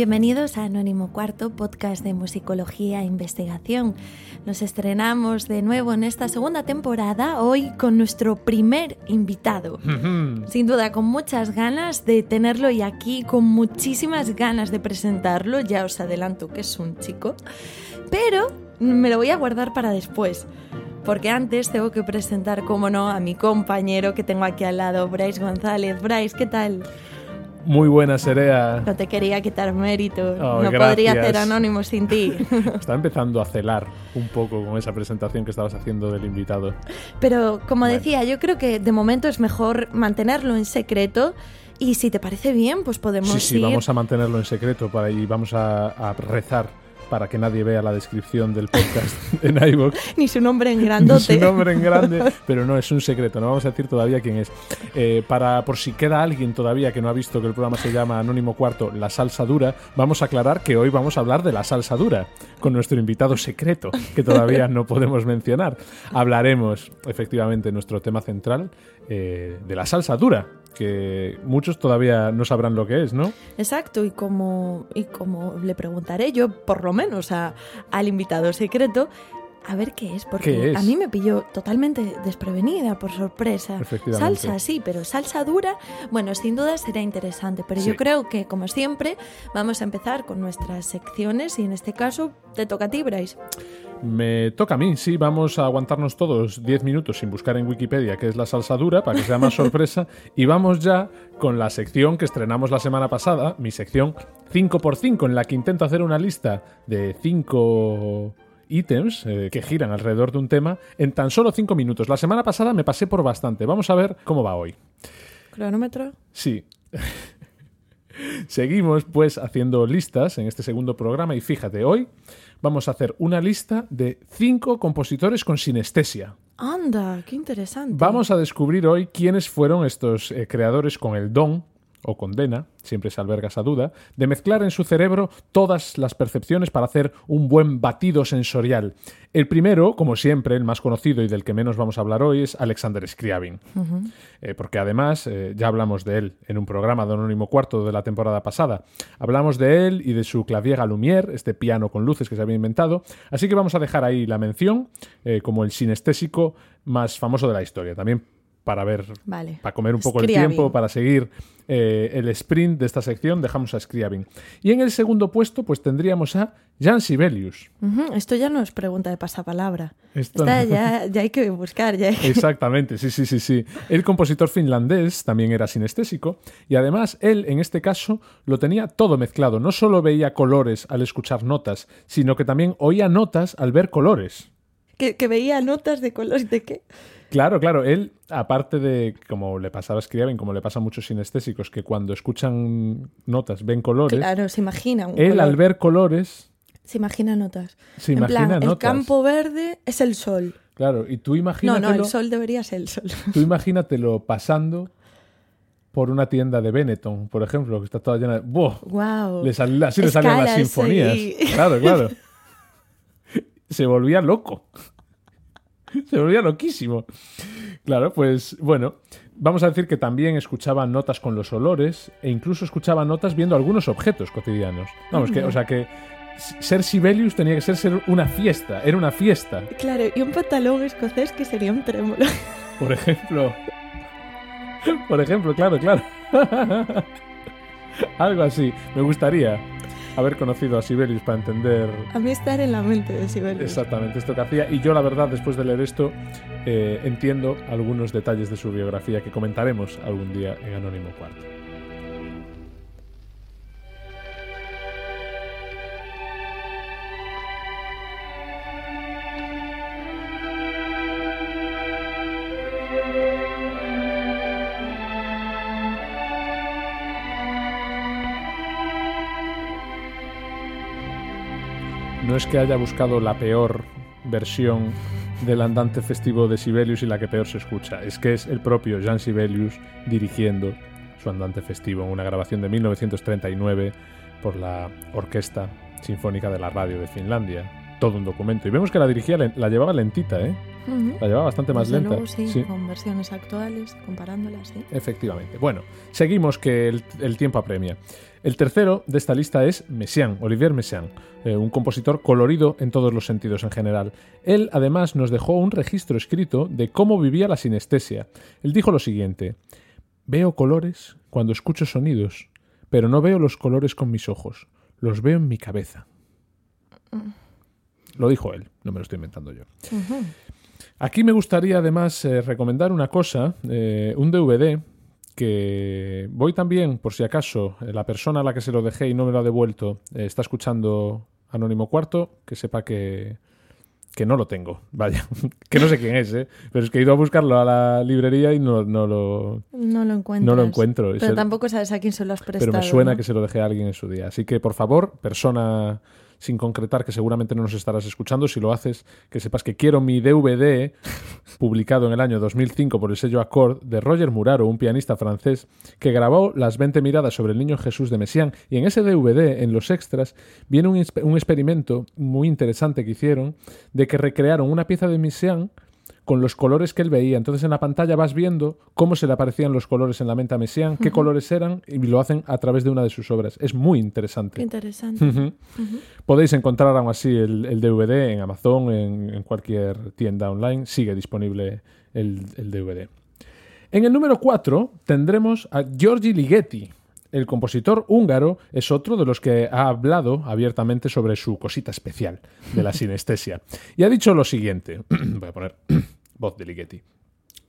Bienvenidos a Anónimo Cuarto, podcast de musicología e investigación. Nos estrenamos de nuevo en esta segunda temporada, hoy con nuestro primer invitado. Sin duda, con muchas ganas de tenerlo y aquí con muchísimas ganas de presentarlo. Ya os adelanto que es un chico, pero me lo voy a guardar para después. Porque antes tengo que presentar, como no, a mi compañero que tengo aquí al lado, Bryce González. Bryce, ¿qué tal? Muy buena, Serea. No te quería quitar mérito. no podría hacer anónimo sin ti. Está empezando a celar un poco con esa presentación que estabas haciendo del invitado. Pero como decía, yo creo que de momento es mejor mantenerlo en secreto. Y si te parece bien, pues podemos. Sí, sí, vamos a mantenerlo en secreto para y vamos a, a rezar para que nadie vea la descripción del podcast en iVoox. Ni su nombre en grandote. Ni su nombre en grande, pero no, es un secreto, no vamos a decir todavía quién es. Eh, para, por si queda alguien todavía que no ha visto que el programa se llama Anónimo Cuarto, La Salsa Dura, vamos a aclarar que hoy vamos a hablar de la salsa dura con nuestro invitado secreto, que todavía no podemos mencionar. Hablaremos, efectivamente, nuestro tema central eh, de la salsa dura, que muchos todavía no sabrán lo que es, ¿no? Exacto, y como, y como le preguntaré yo, por lo menos a, al invitado secreto, a ver qué es, porque a mí me pilló totalmente desprevenida, por sorpresa. Salsa, sí, pero salsa dura, bueno, sin duda será interesante, pero yo creo que, como siempre, vamos a empezar con nuestras secciones y en este caso te toca a ti, Bryce. Me toca a mí, sí, vamos a aguantarnos todos 10 minutos sin buscar en Wikipedia qué es la salsa dura para que sea más sorpresa y vamos ya con la sección que estrenamos la semana pasada, mi sección 5x5 en la que intento hacer una lista de 5 ítems eh, que giran alrededor de un tema en tan solo 5 minutos. La semana pasada me pasé por bastante, vamos a ver cómo va hoy. ¿Cronómetro? Sí. Seguimos pues haciendo listas en este segundo programa y fíjate, hoy vamos a hacer una lista de cinco compositores con sinestesia. Anda, qué interesante. Vamos a descubrir hoy quiénes fueron estos eh, creadores con el don o condena, siempre se alberga esa duda, de mezclar en su cerebro todas las percepciones para hacer un buen batido sensorial. El primero, como siempre, el más conocido y del que menos vamos a hablar hoy, es Alexander Scriabin. Eh, porque además, eh, ya hablamos de él en un programa de Anónimo Cuarto de la temporada pasada. Hablamos de él y de su clavier Lumière, este piano con luces que se había inventado. Así que vamos a dejar ahí la mención eh, como el sinestésico más famoso de la historia. También para ver, para comer un poco el tiempo, para seguir eh, el sprint de esta sección, dejamos a Scriabin. Y en el segundo puesto, pues tendríamos a Jan Sibelius. Esto ya no es pregunta de pasapalabra. Esto ya, ya, hay que buscar. Ya Exactamente, sí, sí, sí, sí. El compositor finlandés también era sinestésico y además él, en este caso, lo tenía todo mezclado. No solo veía colores al escuchar notas, sino que también oía notas al ver colores. ¿Que, que veía notas de colores de qué? Claro, claro. Él, aparte de, como le pasaba a Scriabin, como le pasa a muchos sinestésicos, que cuando escuchan notas ven colores. Claro, se imagina. él, al ver colores. Se imagina notas. Se imagina notas. El campo verde es el sol. Claro, y tú imagínatelo. No, no, el sol debería ser el sol. Tú imagínatelo pasando por una tienda de Benetton, por ejemplo, que está toda llena de. ¡Wow! Le así le salían las sinfonías. Claro, claro. Se volvía loco. Se volvía loquísimo. Claro, pues bueno, vamos a decir que también escuchaba notas con los olores e incluso escuchaba notas viendo algunos objetos cotidianos. Vamos, que, o sea que ser Sibelius tenía que ser, ser una fiesta, era una fiesta. Claro, y un pantalón escocés que sería un trémolo. Por ejemplo. Por ejemplo, claro, claro. Algo así, me gustaría haber conocido a Sibelius para entender... A mí estar en la mente de Sibelius. Exactamente, esto que hacía. Y yo la verdad, después de leer esto, eh, entiendo algunos detalles de su biografía que comentaremos algún día en Anónimo Cuarto. Es que haya buscado la peor versión del andante festivo de Sibelius y la que peor se escucha, es que es el propio Jean Sibelius dirigiendo su andante festivo en una grabación de 1939 por la Orquesta Sinfónica de la Radio de Finlandia. Todo un documento. Y vemos que la dirigía, la llevaba lentita, ¿eh? La llevaba bastante más Desde lenta. luego, sí, Sí. con versiones actuales, comparándolas, sí. Efectivamente. Bueno, seguimos que el, el tiempo apremia. El tercero de esta lista es Messiaen, Olivier Messiaen, eh, un compositor colorido en todos los sentidos en general. Él además nos dejó un registro escrito de cómo vivía la sinestesia. Él dijo lo siguiente, veo colores cuando escucho sonidos, pero no veo los colores con mis ojos, los veo en mi cabeza. Lo dijo él, no me lo estoy inventando yo. Aquí me gustaría además eh, recomendar una cosa, eh, un DVD que voy también, por si acaso, eh, la persona a la que se lo dejé y no me lo ha devuelto eh, está escuchando Anónimo Cuarto, que sepa que, que no lo tengo, vaya, que no sé quién es, ¿eh? pero es que he ido a buscarlo a la librería y no, no lo... No lo encuentro. No lo encuentro. Pero tampoco sabes a quién se lo has prestado. pero me suena ¿no? que se lo dejé a alguien en su día. Así que, por favor, persona sin concretar, que seguramente no nos estarás escuchando, si lo haces, que sepas que quiero mi DVD, publicado en el año 2005 por el sello Accord, de Roger Muraro, un pianista francés, que grabó las 20 miradas sobre el niño Jesús de Messiaen. Y en ese DVD, en los extras, viene un, un experimento muy interesante que hicieron, de que recrearon una pieza de Messiaen con los colores que él veía. Entonces en la pantalla vas viendo cómo se le aparecían los colores en la mente a Messiaen, qué colores eran, y lo hacen a través de una de sus obras. Es muy Qué interesante. interesante. Ujú. Podéis encontrar aún así el, el DVD en Amazon, en, en cualquier tienda online. Sigue disponible el, el DVD. En el número 4 tendremos a Giorgi Ligeti. El compositor húngaro es otro de los que ha hablado abiertamente sobre su cosita especial de la sinestesia. Y ha dicho lo siguiente. Voy a poner voz de Ligeti.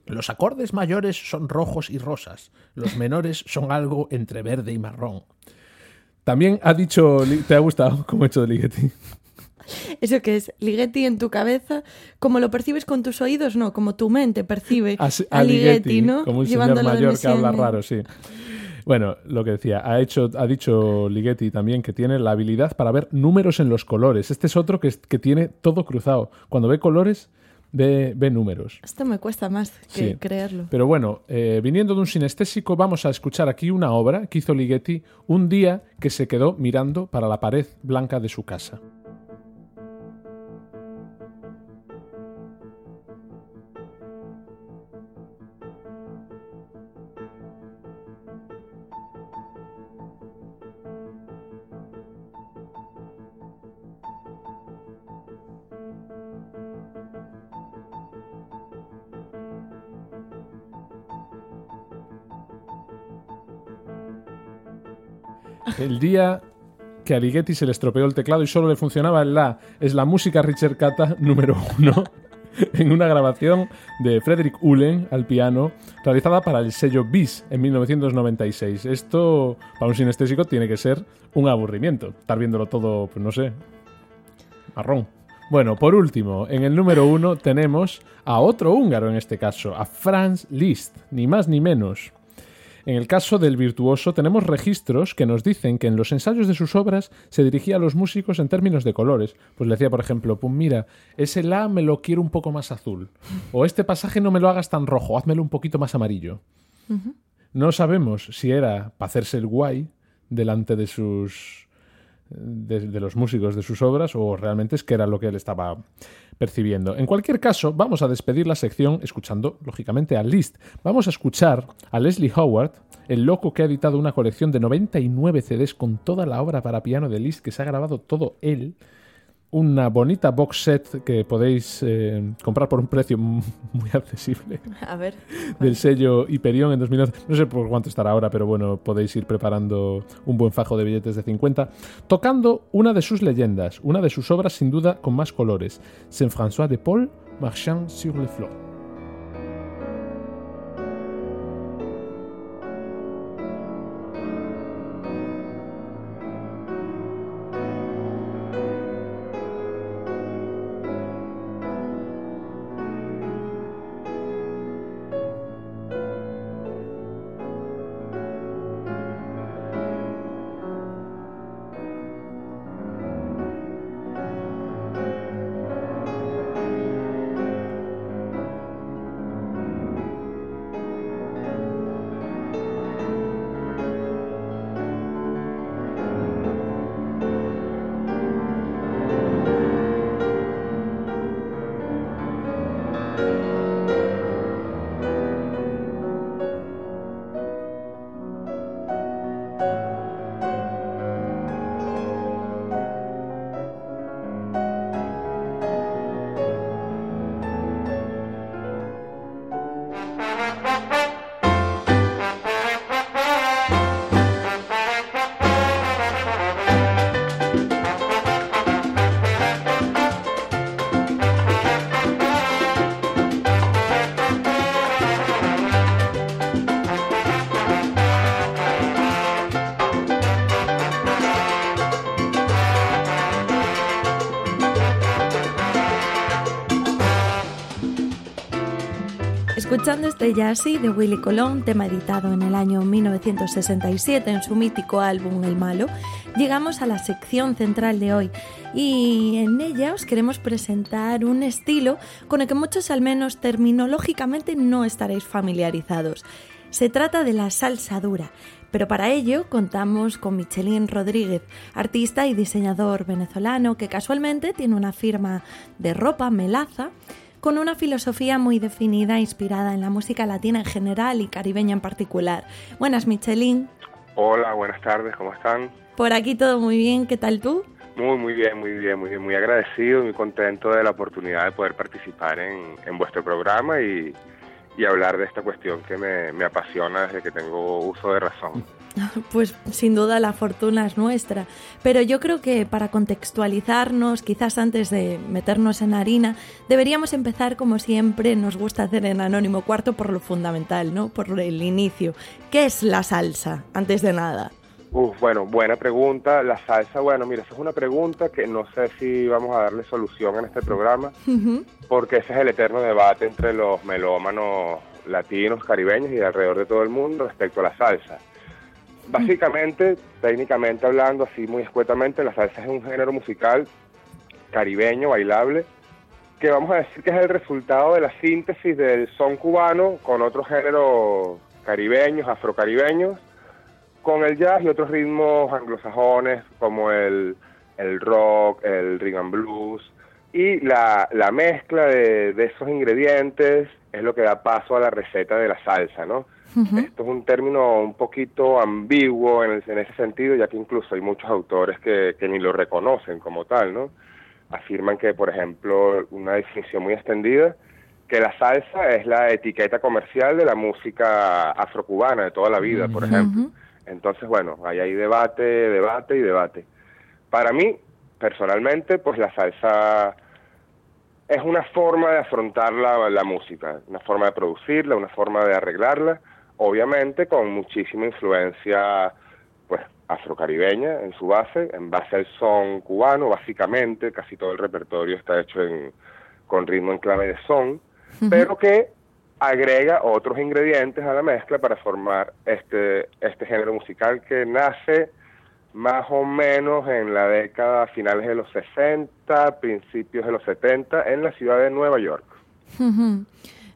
Los acordes mayores son rojos y rosas. Los menores son algo entre verde y marrón. También ha dicho... ¿Te ha gustado cómo he hecho de Ligeti? Eso que es Ligeti en tu cabeza, como lo percibes con tus oídos, no, como tu mente percibe a, a a Ligeti, Ligeti, ¿no? como un señor mayor que habla raro, sí. Bueno, lo que decía, ha, hecho, ha dicho Ligeti también que tiene la habilidad para ver números en los colores. Este es otro que, es- que tiene todo cruzado. Cuando ve colores, ve, ve números. Esto me cuesta más que Sí. creerlo. Pero bueno, eh, viniendo de un sinestésico, vamos a escuchar aquí una obra que hizo Ligeti un día que se quedó mirando para la pared blanca de su casa. El día que a se le estropeó el teclado y solo le funcionaba el La es la música Richard Cata número uno en una grabación de Frederick Uhlen al piano realizada para el sello Bis en 1996. Esto para un sinestésico tiene que ser un aburrimiento. Estar viéndolo todo, pues no sé, marrón. Bueno, por último, en el número uno tenemos a otro húngaro en este caso, a Franz Liszt, ni más ni menos. En el caso del virtuoso tenemos registros que nos dicen que en los ensayos de sus obras se dirigía a los músicos en términos de colores. Pues le decía, por ejemplo, pues mira, ese la me lo quiero un poco más azul. O este pasaje no me lo hagas tan rojo, házmelo un poquito más amarillo. No sabemos si era para hacerse el guay delante de sus de, de los músicos de sus obras o realmente es que era lo que él estaba percibiendo. En cualquier caso, vamos a despedir la sección escuchando, lógicamente, a Liszt. Vamos a escuchar a Leslie Howard, el loco que ha editado una colección de 99 CDs con toda la obra para piano de Liszt, que se ha grabado todo él. Una bonita box set que podéis eh, comprar por un precio muy accesible A ver. del sello Hyperion en 2011. No sé por cuánto estará ahora, pero bueno, podéis ir preparando un buen fajo de billetes de 50, tocando una de sus leyendas, una de sus obras sin duda con más colores, Saint-François de Paul, Marchand sur le flot. De Willy Colón, tema editado en el año 1967 en su mítico álbum El Malo, llegamos a la sección central de hoy y en ella os queremos presentar un estilo con el que muchos al menos terminológicamente no estaréis familiarizados. Se trata de la salsa dura, pero para ello contamos con Michelín Rodríguez, artista y diseñador venezolano que casualmente tiene una firma de ropa, Melaza, con una filosofía muy definida inspirada en la música latina en general y caribeña en particular. Buenas, Michelin. Hola, buenas tardes, ¿cómo están? Por aquí todo muy bien, ¿qué tal tú? Muy, muy bien, muy bien, muy bien, muy agradecido y muy contento de la oportunidad de poder participar en, en vuestro programa y, y hablar de esta cuestión que me, me, apasiona desde que tengo uso de razón. Pues sin duda la fortuna es nuestra, pero yo creo que para contextualizarnos, quizás antes de meternos en harina, deberíamos empezar como siempre nos gusta hacer en Anónimo Cuarto por lo fundamental, ¿no? Por el inicio. ¿Qué es la salsa, antes de nada? Uf, bueno, buena pregunta. La salsa, bueno, mira, esa es una pregunta que no sé si vamos a darle solución en este programa, porque ese es el eterno debate entre los melómanos latinos, caribeños y de alrededor de todo el mundo respecto a la salsa. Básicamente, técnicamente hablando, así muy escuetamente, la salsa es un género musical caribeño, bailable, que vamos a decir que es el resultado de la síntesis del son cubano con otros géneros caribeños, afrocaribeños, con el jazz y otros ritmos anglosajones como el, rock, el rhythm and blues. Y la, mezcla de, esos ingredientes es lo que da paso a la receta de la salsa, ¿no? Esto es un término un poquito ambiguo en, en, ese sentido, ya que incluso hay muchos autores que, que ni lo reconocen como tal, ¿no? Afirman que, por ejemplo, una definición muy extendida, que la salsa es la etiqueta comercial de la música afrocubana de toda la vida, por ejemplo. Entonces, bueno, ahí hay debate, debate y debate. Para mí, personalmente, pues la salsa es una forma de afrontar la, la, música, una forma de producirla, una forma de arreglarla, obviamente con muchísima influencia pues afrocaribeña en su base, en base al son cubano, básicamente, casi todo el repertorio está hecho en, con ritmo en clave de son, pero que agrega otros ingredientes a la mezcla para formar este, este género musical que nace más o menos en la década finales de los 60, principios de los 70 en la ciudad de Nueva York.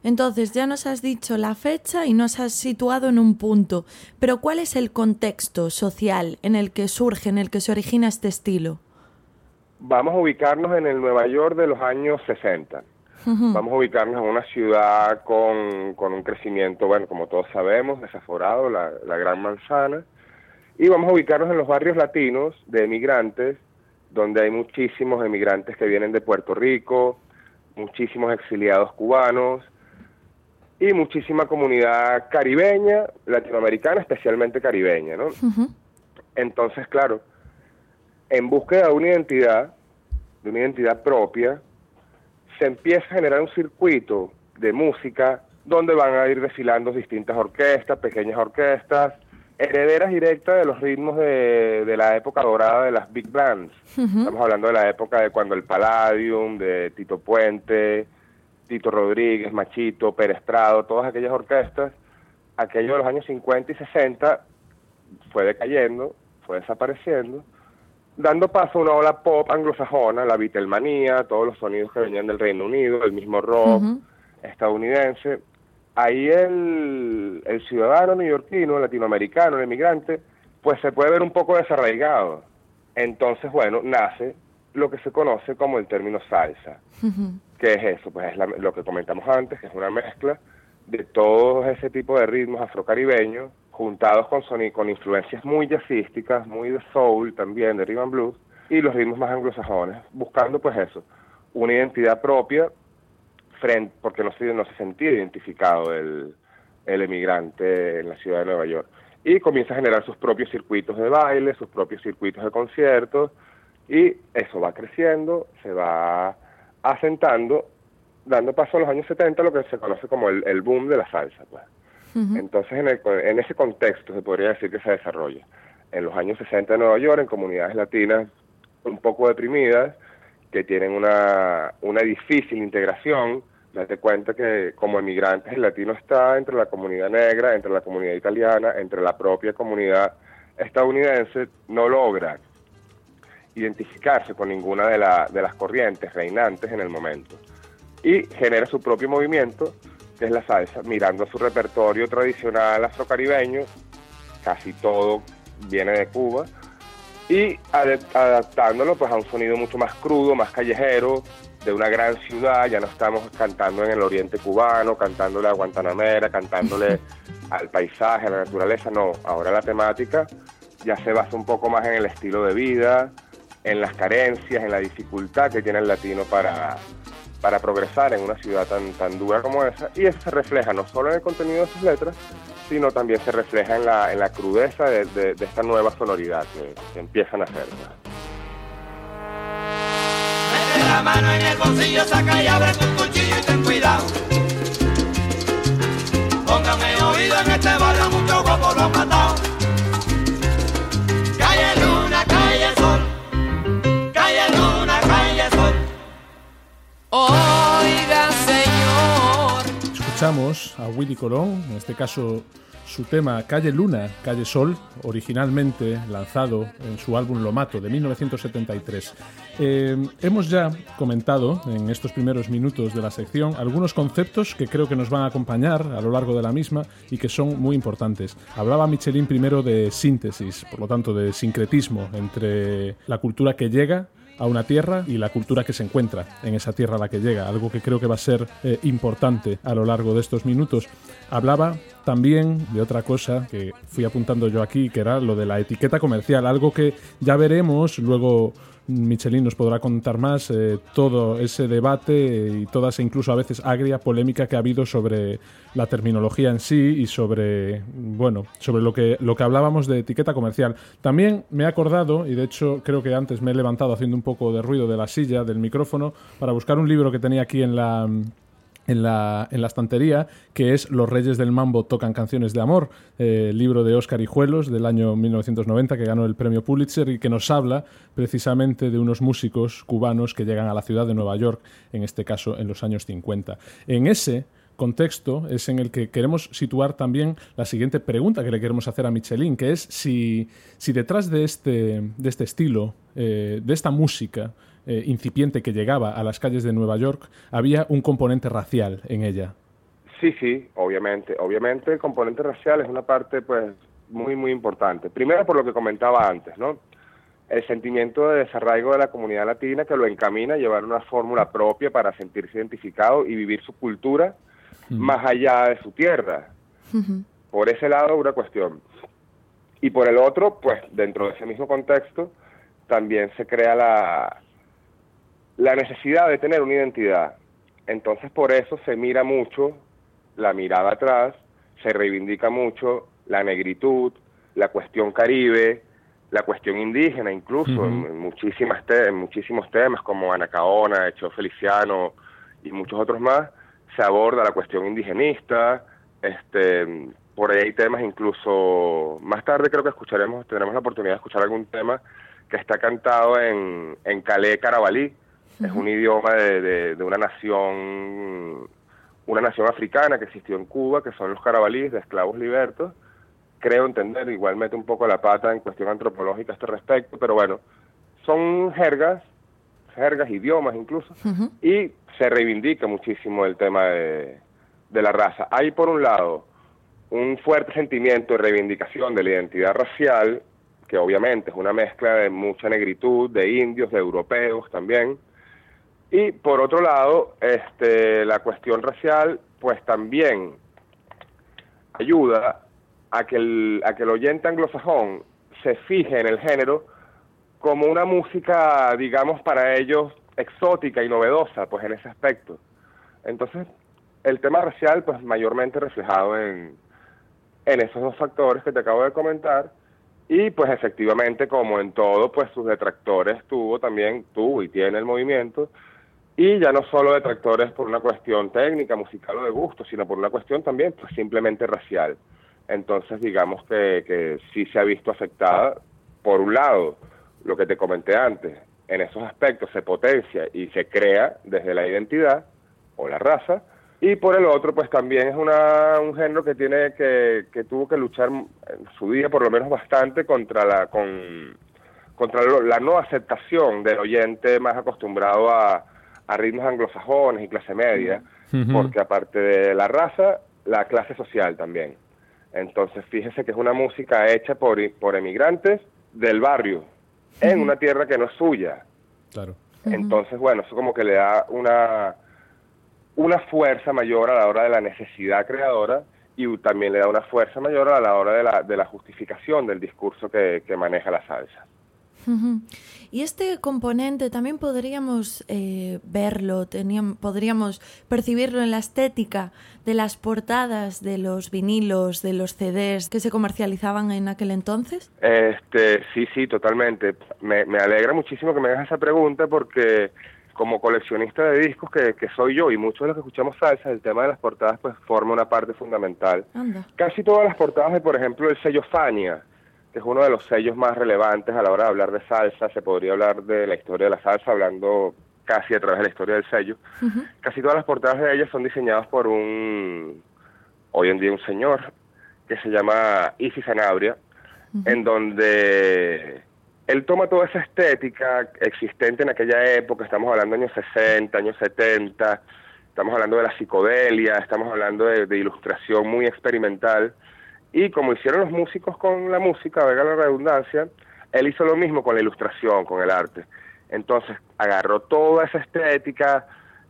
Entonces, ya nos has dicho la fecha y nos has situado en un punto, pero ¿cuál es el contexto social en el que surge, en el que se origina este estilo? Vamos a ubicarnos en el Nueva York de los años 60. Vamos a ubicarnos en una ciudad con, un crecimiento, bueno, como todos sabemos, desaforado, la, la Gran Manzana, y vamos a ubicarnos en los barrios latinos de emigrantes, donde hay muchísimos emigrantes que vienen de Puerto Rico, muchísimos exiliados cubanos y muchísima comunidad caribeña, latinoamericana, especialmente caribeña, ¿no? Entonces, claro, en búsqueda de una identidad, de una identidad propia, se empieza a generar un circuito de música donde van a ir desfilando distintas orquestas, pequeñas orquestas, herederas directas de los ritmos de, la época dorada de las big bands. Estamos hablando de la época de cuando el Palladium, de Tito Puente, Tito Rodríguez, Machito, Pérez Prado, todas aquellas orquestas, aquello de los años 50 y 60 fue decayendo, fue desapareciendo, dando paso a una ola pop anglosajona, la Beatlemanía, todos los sonidos que venían del Reino Unido, el mismo rock estadounidense. Ahí el, el ciudadano neoyorquino, latinoamericano, el emigrante, pues se puede ver un poco desarraigado. Entonces, bueno, nace lo que se conoce como el término salsa. ¿Qué es eso? Pues es lo que comentamos antes, que es una mezcla de todo ese tipo de ritmos afrocaribeños juntados con, con influencias muy jazzísticas, muy de soul también, de rhythm blues, y los ritmos más anglosajones, buscando pues eso, una identidad propia, frente, porque no se, no se sentía identificado el, el emigrante en la ciudad de Nueva York. Y comienza a generar sus propios circuitos de baile, sus propios circuitos de conciertos, y eso va creciendo, se va asentando, dando paso a los años 70 lo que se conoce como el, el boom de la salsa. Pues. Entonces, en, en ese contexto se podría decir que se desarrolla. En los años 60 en Nueva York, en comunidades latinas un poco deprimidas, que tienen una, una difícil integración, Date cuenta que como emigrantes el latino está entre la comunidad negra, entre la comunidad italiana, entre la propia comunidad estadounidense, no logra identificarse con ninguna de, de las corrientes reinantes en el momento. Y genera su propio movimiento, que es la salsa, mirando su repertorio tradicional afrocaribeño, casi todo viene de Cuba, y adaptándolo pues a un sonido mucho más crudo, más callejero, de una gran ciudad, ya no estamos cantando en el oriente cubano, cantándole a Guantanamera, cantándole al paisaje, a la naturaleza, no, ahora la temática ya se basa un poco más en el estilo de vida, en las carencias, en la dificultad que tiene el latino para, para progresar en una ciudad tan, tan dura como esa, y eso se refleja no solo en el contenido de sus letras, sino también se refleja en la, en la crudeza de, de, esta nueva sonoridad que, empiezan a hacer. Mete la mano en el bolsillo, saca y abre tu cuchillo y ten cuidado. Póngame oído en este barrio, mucho guapo lo han matado. Oiga, señor. Escuchamos a Willy Colón, en este caso su tema Calle Luna, Calle Sol, originalmente lanzado en su álbum Lo Mato de 1973. Eh, hemos ya comentado en estos primeros minutos de la sección algunos conceptos que creo que nos van a acompañar a lo largo de la misma y que son muy importantes. Hablaba Michelin primero de síntesis, por lo tanto de sincretismo entre la cultura que llega a una tierra y la cultura que se encuentra en esa tierra a la que llega, algo que creo que va a ser eh, importante a lo largo de estos minutos. Hablaba también de otra cosa que fui apuntando yo aquí, que era lo de la etiqueta comercial, algo que ya veremos luego Michelin nos podrá contar más eh, todo ese debate y toda esa incluso a veces agria polémica que ha habido sobre la terminología en sí y sobre bueno sobre lo que lo que hablábamos de etiqueta comercial. También me he acordado y de hecho creo que antes me he levantado haciendo un poco de ruido de la silla del micrófono para buscar un libro que tenía aquí en la en la, en la, estantería, que es Los Reyes del Mambo tocan canciones de amor, eh, libro de Óscar Hijuelos del año 1990 que ganó el premio Pulitzer y que nos habla precisamente de unos músicos cubanos que llegan a la ciudad de Nueva York, en este caso en los años 50. En ese contexto es en el que queremos situar también la siguiente pregunta que le queremos hacer a Michelin, que es si, si detrás de este, de este estilo, eh, de esta música, eh, incipiente que llegaba a las calles de Nueva York, había un componente racial en ella. Sí, sí, obviamente. Obviamente el componente racial es una parte pues muy, muy importante. Primero por lo que comentaba antes, ¿no? El sentimiento de desarraigo de la comunidad latina que lo encamina a llevar una fórmula propia para sentirse identificado y vivir su cultura más allá de su tierra. Por ese lado, una cuestión. Y por el otro, pues dentro de ese mismo contexto, también se crea la, la necesidad de tener una identidad. Entonces por eso se mira mucho la mirada atrás, se reivindica mucho la negritud, la cuestión caribe, la cuestión indígena, incluso en, muchísimas en muchísimos temas como Anacaona, Hecho Feliciano y muchos otros más, se aborda la cuestión indigenista, este, por ahí hay temas incluso, más tarde creo que escucharemos, tendremos la oportunidad de escuchar algún tema que está cantado en, en Calais Carabalí, es un idioma de, de, una nación una nación africana que existió en Cuba, que son los carabalíes de esclavos libertos. Creo entender, igual mete un poco la pata en cuestión antropológica a este respecto, pero bueno, son jergas, jergas, idiomas incluso, y se reivindica muchísimo el tema de, de la raza. Hay por un lado un fuerte sentimiento de reivindicación de la identidad racial, que obviamente es una mezcla de mucha negritud, de indios, de europeos también, y por otro lado, este, la cuestión racial, pues también ayuda a que el, a que el oyente anglosajón se fije en el género como una música, digamos, para ellos exótica y novedosa, pues en ese aspecto. Entonces, el tema racial, pues mayormente reflejado en, en esos dos factores que te acabo de comentar, y pues efectivamente, como en todo, pues sus detractores tuvo también, tuvo y tiene el movimiento, y ya no solo detractores por una cuestión técnica, musical o de gusto, sino por una cuestión también pues simplemente racial. Entonces digamos que, que sí se ha visto afectada, por un lado, lo que te comenté antes, en esos aspectos se potencia y se crea desde la identidad, o la raza, y por el otro, pues también es una, un género que tiene que, que tuvo que luchar en su día, por lo menos bastante, contra la con, contra la no aceptación del oyente más acostumbrado a, a ritmos anglosajones y clase media, porque aparte de la raza, la clase social también. Entonces, fíjese que es una música hecha por, por emigrantes del barrio, en una tierra que no es suya. Claro. Entonces, bueno, eso como que le da una una fuerza mayor a la hora de la necesidad creadora y también le da una fuerza mayor a la hora de la, de la justificación del discurso que, maneja la salsa. Y este componente también podríamos eh, verlo, teníamos, podríamos percibirlo en la estética de las portadas de los vinilos, de los CDs que se comercializaban en aquel entonces. Este, sí, sí, totalmente. Me, me alegra muchísimo que me hagas esa pregunta porque como coleccionista de discos que, soy yo y muchos de los que escuchamos salsa, el tema de las portadas pues forma una parte fundamental. Casi todas las portadas de, por ejemplo, el sello Fania, es uno de los sellos más relevantes a la hora de hablar de salsa, se podría hablar de la historia de la salsa hablando casi a través de la historia del sello. Casi todas las portadas de ellas son diseñadas por un, hoy en día un señor, que se llama Isi Sanabria, en donde él toma toda esa estética existente en aquella época, estamos hablando de años 60, años 70, estamos hablando de la psicodelia, estamos hablando de, ilustración muy experimental, y como hicieron los músicos con la música, venga la redundancia, él hizo lo mismo con la ilustración, con el arte. Entonces agarró toda esa estética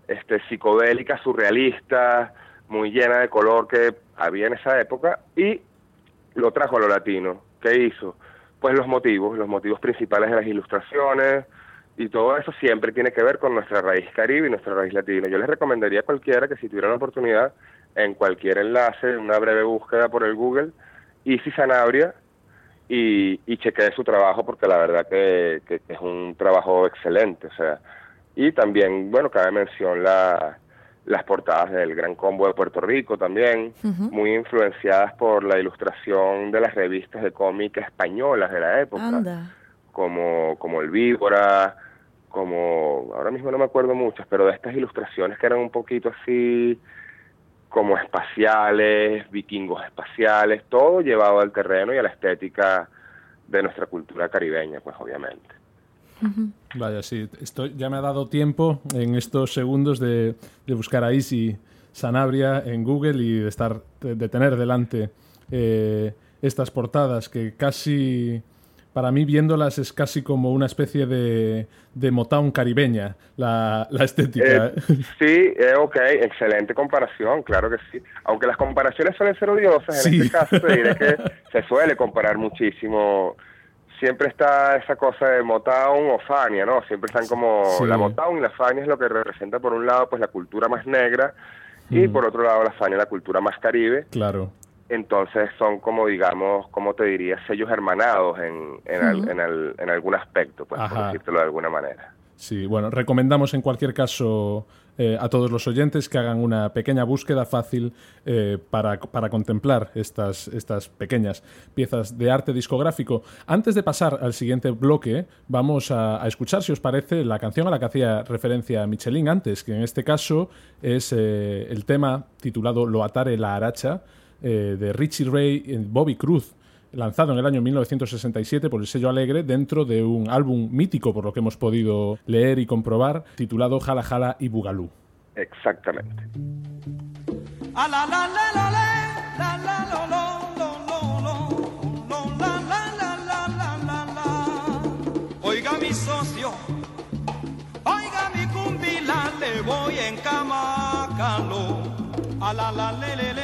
este, psicodélica, surrealista, muy llena de color que había en esa época, y lo trajo a lo latino. ¿Qué hizo? pues los motivos, los motivos principales de las ilustraciones y todo eso siempre tiene que ver con nuestra raíz caribe y nuestra raíz latina. Yo les recomendaría a cualquiera que si tuviera la oportunidad, en cualquier enlace, una breve búsqueda por el Google, Isi Sanabria, y, y chequee su trabajo porque la verdad que, que, es un trabajo excelente. O sea, y también, bueno, cabe mención la, las portadas del Gran Combo de Puerto Rico también, muy influenciadas por la ilustración de las revistas de cómic españolas de la época, como como El Víbora, como ahora mismo no me acuerdo muchas, pero de estas ilustraciones que eran un poquito así como espaciales, vikingos espaciales, todo llevado al terreno y a la estética de nuestra cultura caribeña, pues obviamente. Vaya, sí, esto ya me ha dado tiempo en estos segundos de, buscar a Easy Sanabria en Google y de estar de, tener delante eh, estas portadas que casi para mí viéndolas es casi como una especie de, de Motown caribeña, la, estética. Eh, sí, eh, ok, excelente comparación, claro que sí. Aunque las comparaciones suelen ser odiosas, en este caso te diré que se suele comparar muchísimo siempre está esa cosa de Motown o Fania, ¿no? Siempre están como la Motown y la Fania es lo que representa por un lado pues la cultura más negra y por otro lado la Fania la cultura más caribe. Claro. Entonces son como digamos, como te diría, sellos hermanados en, en, en, algún aspecto, pues por decírtelo de alguna manera. Sí, bueno, recomendamos en cualquier caso eh, a todos los oyentes que hagan una pequeña búsqueda fácil eh, para, contemplar estas, estas pequeñas piezas de arte discográfico. Antes de pasar al siguiente bloque, vamos a, escuchar, si os parece, la canción a la que hacía referencia Michelin antes, que en este caso es eh, el tema titulado Lo atare la aracha de Richie Ray y Bobby Cruz lanzado en el año 1967 por el sello Alegre dentro de un álbum mítico, por lo que hemos podido leer y comprobar, titulado Jala Jala y Bugalú. Exactamente. Oiga mi socio, oiga mi cumbila, le voy en camacalo. A la la le le le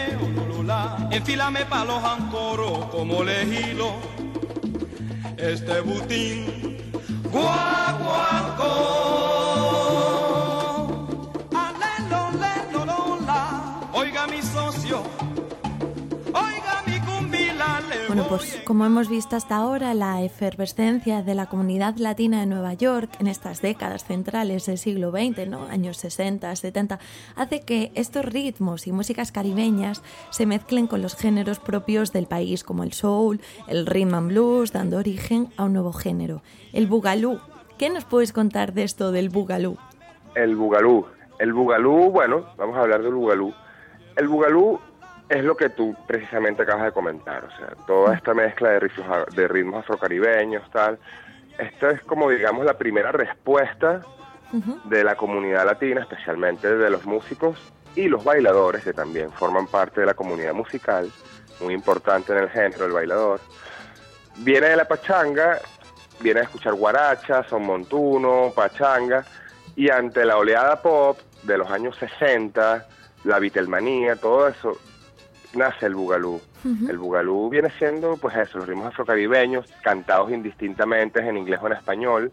enfílame pa' los ancoros como lejilo. Este butín, guaguancó. Oiga mi socio, Bueno, pues como hemos visto hasta ahora, la efervescencia de la comunidad latina de Nueva York en estas décadas centrales del siglo XX, ¿no? años 60, 70, hace que estos ritmos y músicas caribeñas se mezclen con los géneros propios del país, como el soul, el rhythm and blues, dando origen a un nuevo género, el bugalú. ¿Qué nos puedes contar de esto del bugalú? El bugalú El bugalú, bueno, vamos a hablar del bugalú. El bugalú es lo que tú precisamente acabas de comentar, o sea, toda esta mezcla de ritmos, de ritmos afrocaribeños, tal. Esta es como, digamos, la primera respuesta de la comunidad latina, especialmente de los músicos y los bailadores, que también forman parte de la comunidad musical, muy importante en el género, el bailador. Viene de la pachanga, viene a escuchar guaracha, son montuno, pachanga, y ante la oleada pop de los años 60, la Beatlemanía, todo eso, nace el bugalú. El bugalú viene siendo, pues eso, los ritmos afrocaribeños, cantados indistintamente en inglés o en español.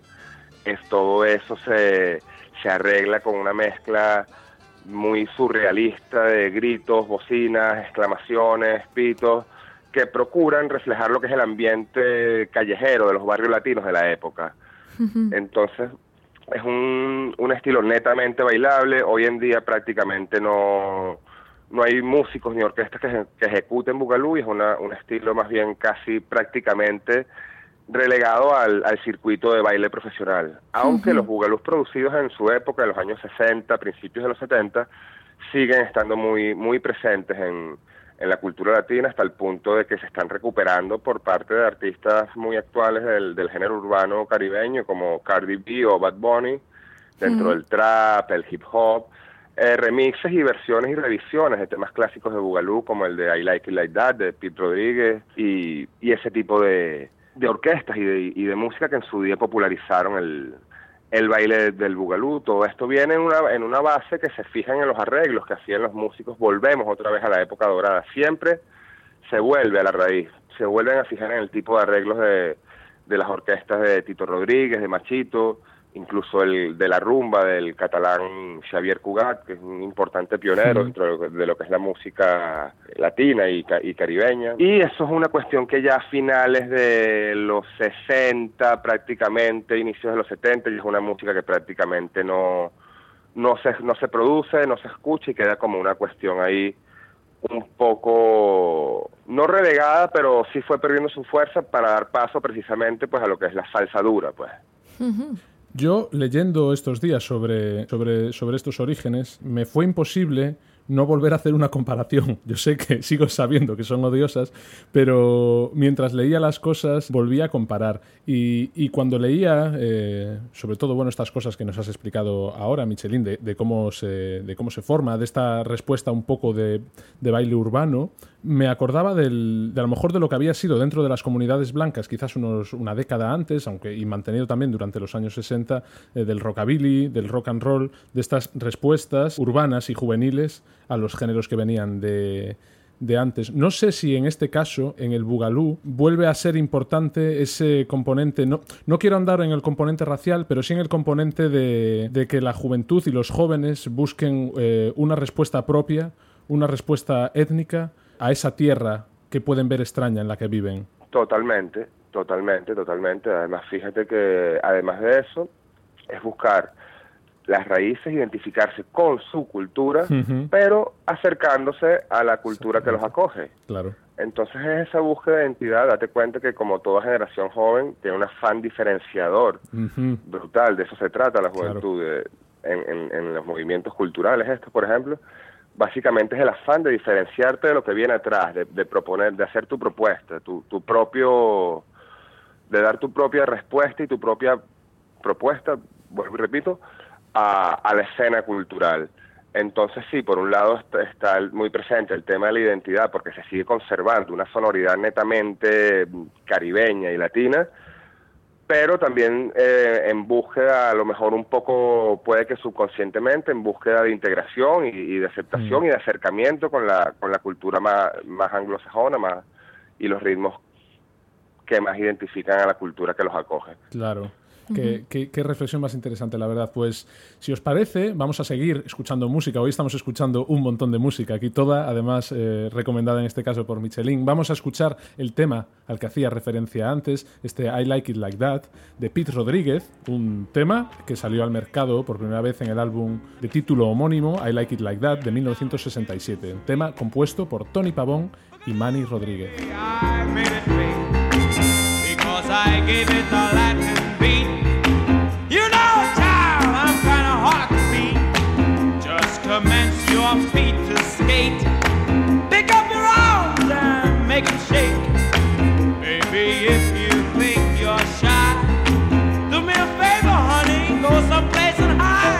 Es todo eso se, se arregla con una mezcla muy surrealista de gritos, bocinas, exclamaciones, pitos, que procuran reflejar lo que es el ambiente callejero de los barrios latinos de la época. Entonces, es un, un estilo netamente bailable. Hoy en día prácticamente no, no hay músicos ni orquestas que, que ejecuten bugalú y es una, un estilo más bien casi prácticamente relegado al, al circuito de baile profesional. Aunque los bugalús producidos en su época, en los años 60, principios de los 70, siguen estando muy, muy presentes en, en la cultura latina hasta el punto de que se están recuperando por parte de artistas muy actuales del, del género urbano caribeño como Cardi B o Bad Bunny, dentro del trap, el hip hop, eh, remixes y versiones y revisiones de temas clásicos de Bugalú como el de I Like It Like That de Pete Rodríguez y, y ese tipo de, de orquestas y de, y de música que en su día popularizaron el, el baile del bugalú, todo esto viene en una, en una base que se fijan en los arreglos que hacían los músicos, volvemos otra vez a la época dorada, siempre se vuelve a la raíz, se vuelven a fijar en el tipo de arreglos de, de las orquestas de Tito Rodríguez, de Machito, incluso el de la rumba del catalán Xavier Cugat, que es un importante pionero dentro de lo que es la música latina y, y, caribeña. Y eso es una cuestión que ya a finales de los 60 prácticamente, inicios de los 70, ya es una música que prácticamente no, no, se, no se produce, no se escucha y queda como una cuestión ahí un poco no relegada, pero sí fue perdiendo su fuerza para dar paso precisamente pues a lo que es la salsa dura, pues. Yo, leyendo estos días sobre, sobre, sobre estos orígenes, me fue imposible no volver a hacer una comparación. Yo sé que sigo sabiendo que son odiosas, pero mientras leía las cosas volví a comparar. Y, cuando leía, eh, sobre todo, bueno, estas cosas que nos has explicado ahora, Michelin, de, cómo, se, de cómo se forma, de esta respuesta un poco de, baile urbano, me acordaba del, de a lo mejor de lo que había sido dentro de las comunidades blancas, quizás unos, una década antes, aunque y mantenido también durante los años 60, eh, del rockabilly, del rock and roll, de estas respuestas urbanas y juveniles a los géneros que venían de, de antes. No sé si en este caso, en el Bugalú, vuelve a ser importante ese componente, no, no quiero andar en el componente racial, pero sí en el componente de, que la juventud y los jóvenes busquen eh, una respuesta propia, una respuesta étnica a esa tierra que pueden ver extraña en la que viven. Totalmente, totalmente, totalmente. Además, fíjate que además de eso, es buscar las raíces, identificarse con su cultura, pero acercándose a la cultura que los acoge. Claro. Entonces es esa búsqueda de identidad, date cuenta que como toda generación joven tiene un afán diferenciador brutal, de eso se trata la juventud, en, los movimientos culturales estos, por ejemplo, básicamente es el afán de diferenciarte de lo que viene atrás, de, de proponer, de hacer tu propuesta, tu, tu propio, de dar tu propia respuesta y tu propia propuesta, vuelvo y repito, a, la escena cultural. Entonces sí, por un lado está, muy presente el tema de la identidad porque se sigue conservando una sonoridad netamente caribeña y latina, pero también eh, en búsqueda, a lo mejor un poco, puede que subconscientemente, en búsqueda de integración y, de aceptación mm. y de acercamiento con la, con la cultura más, más anglosajona más, y los ritmos que más identifican a la cultura que los acoge. Claro. Qué, reflexión más interesante, la verdad. Pues si os parece, vamos a seguir escuchando música. Hoy estamos escuchando un montón de música, aquí toda, además eh, recomendada en este caso por Michelin. Vamos a escuchar el tema al que hacía referencia antes, este I Like It Like That, de Pete Rodríguez, un tema que salió al mercado por primera vez en el álbum de título homónimo I Like It Like That de 1967, un tema compuesto por Tony Pavón y Manny Rodríguez. commence your feet to skate. Pick up your arms and make them shake. Baby, if you think you're shy, do me a favor, honey, go someplace and hide.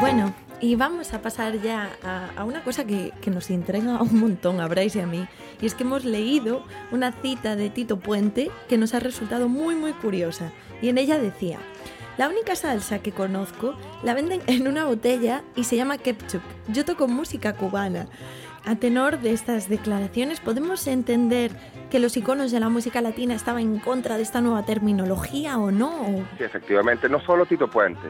Bueno, y vamos a pasar ya a, a una cosa que, que, nos entrega un montón a Bryce y a mí. Y es que hemos leído una cita de Tito Puente que nos ha resultado muy, muy curiosa y en ella decía, la única salsa que conozco la venden en una botella y se llama ketchup. Yo toco música cubana. A tenor de estas declaraciones, ¿podemos entender que los iconos de la música latina estaban en contra de esta nueva terminología o no? Sí, efectivamente, no solo Tito Puente,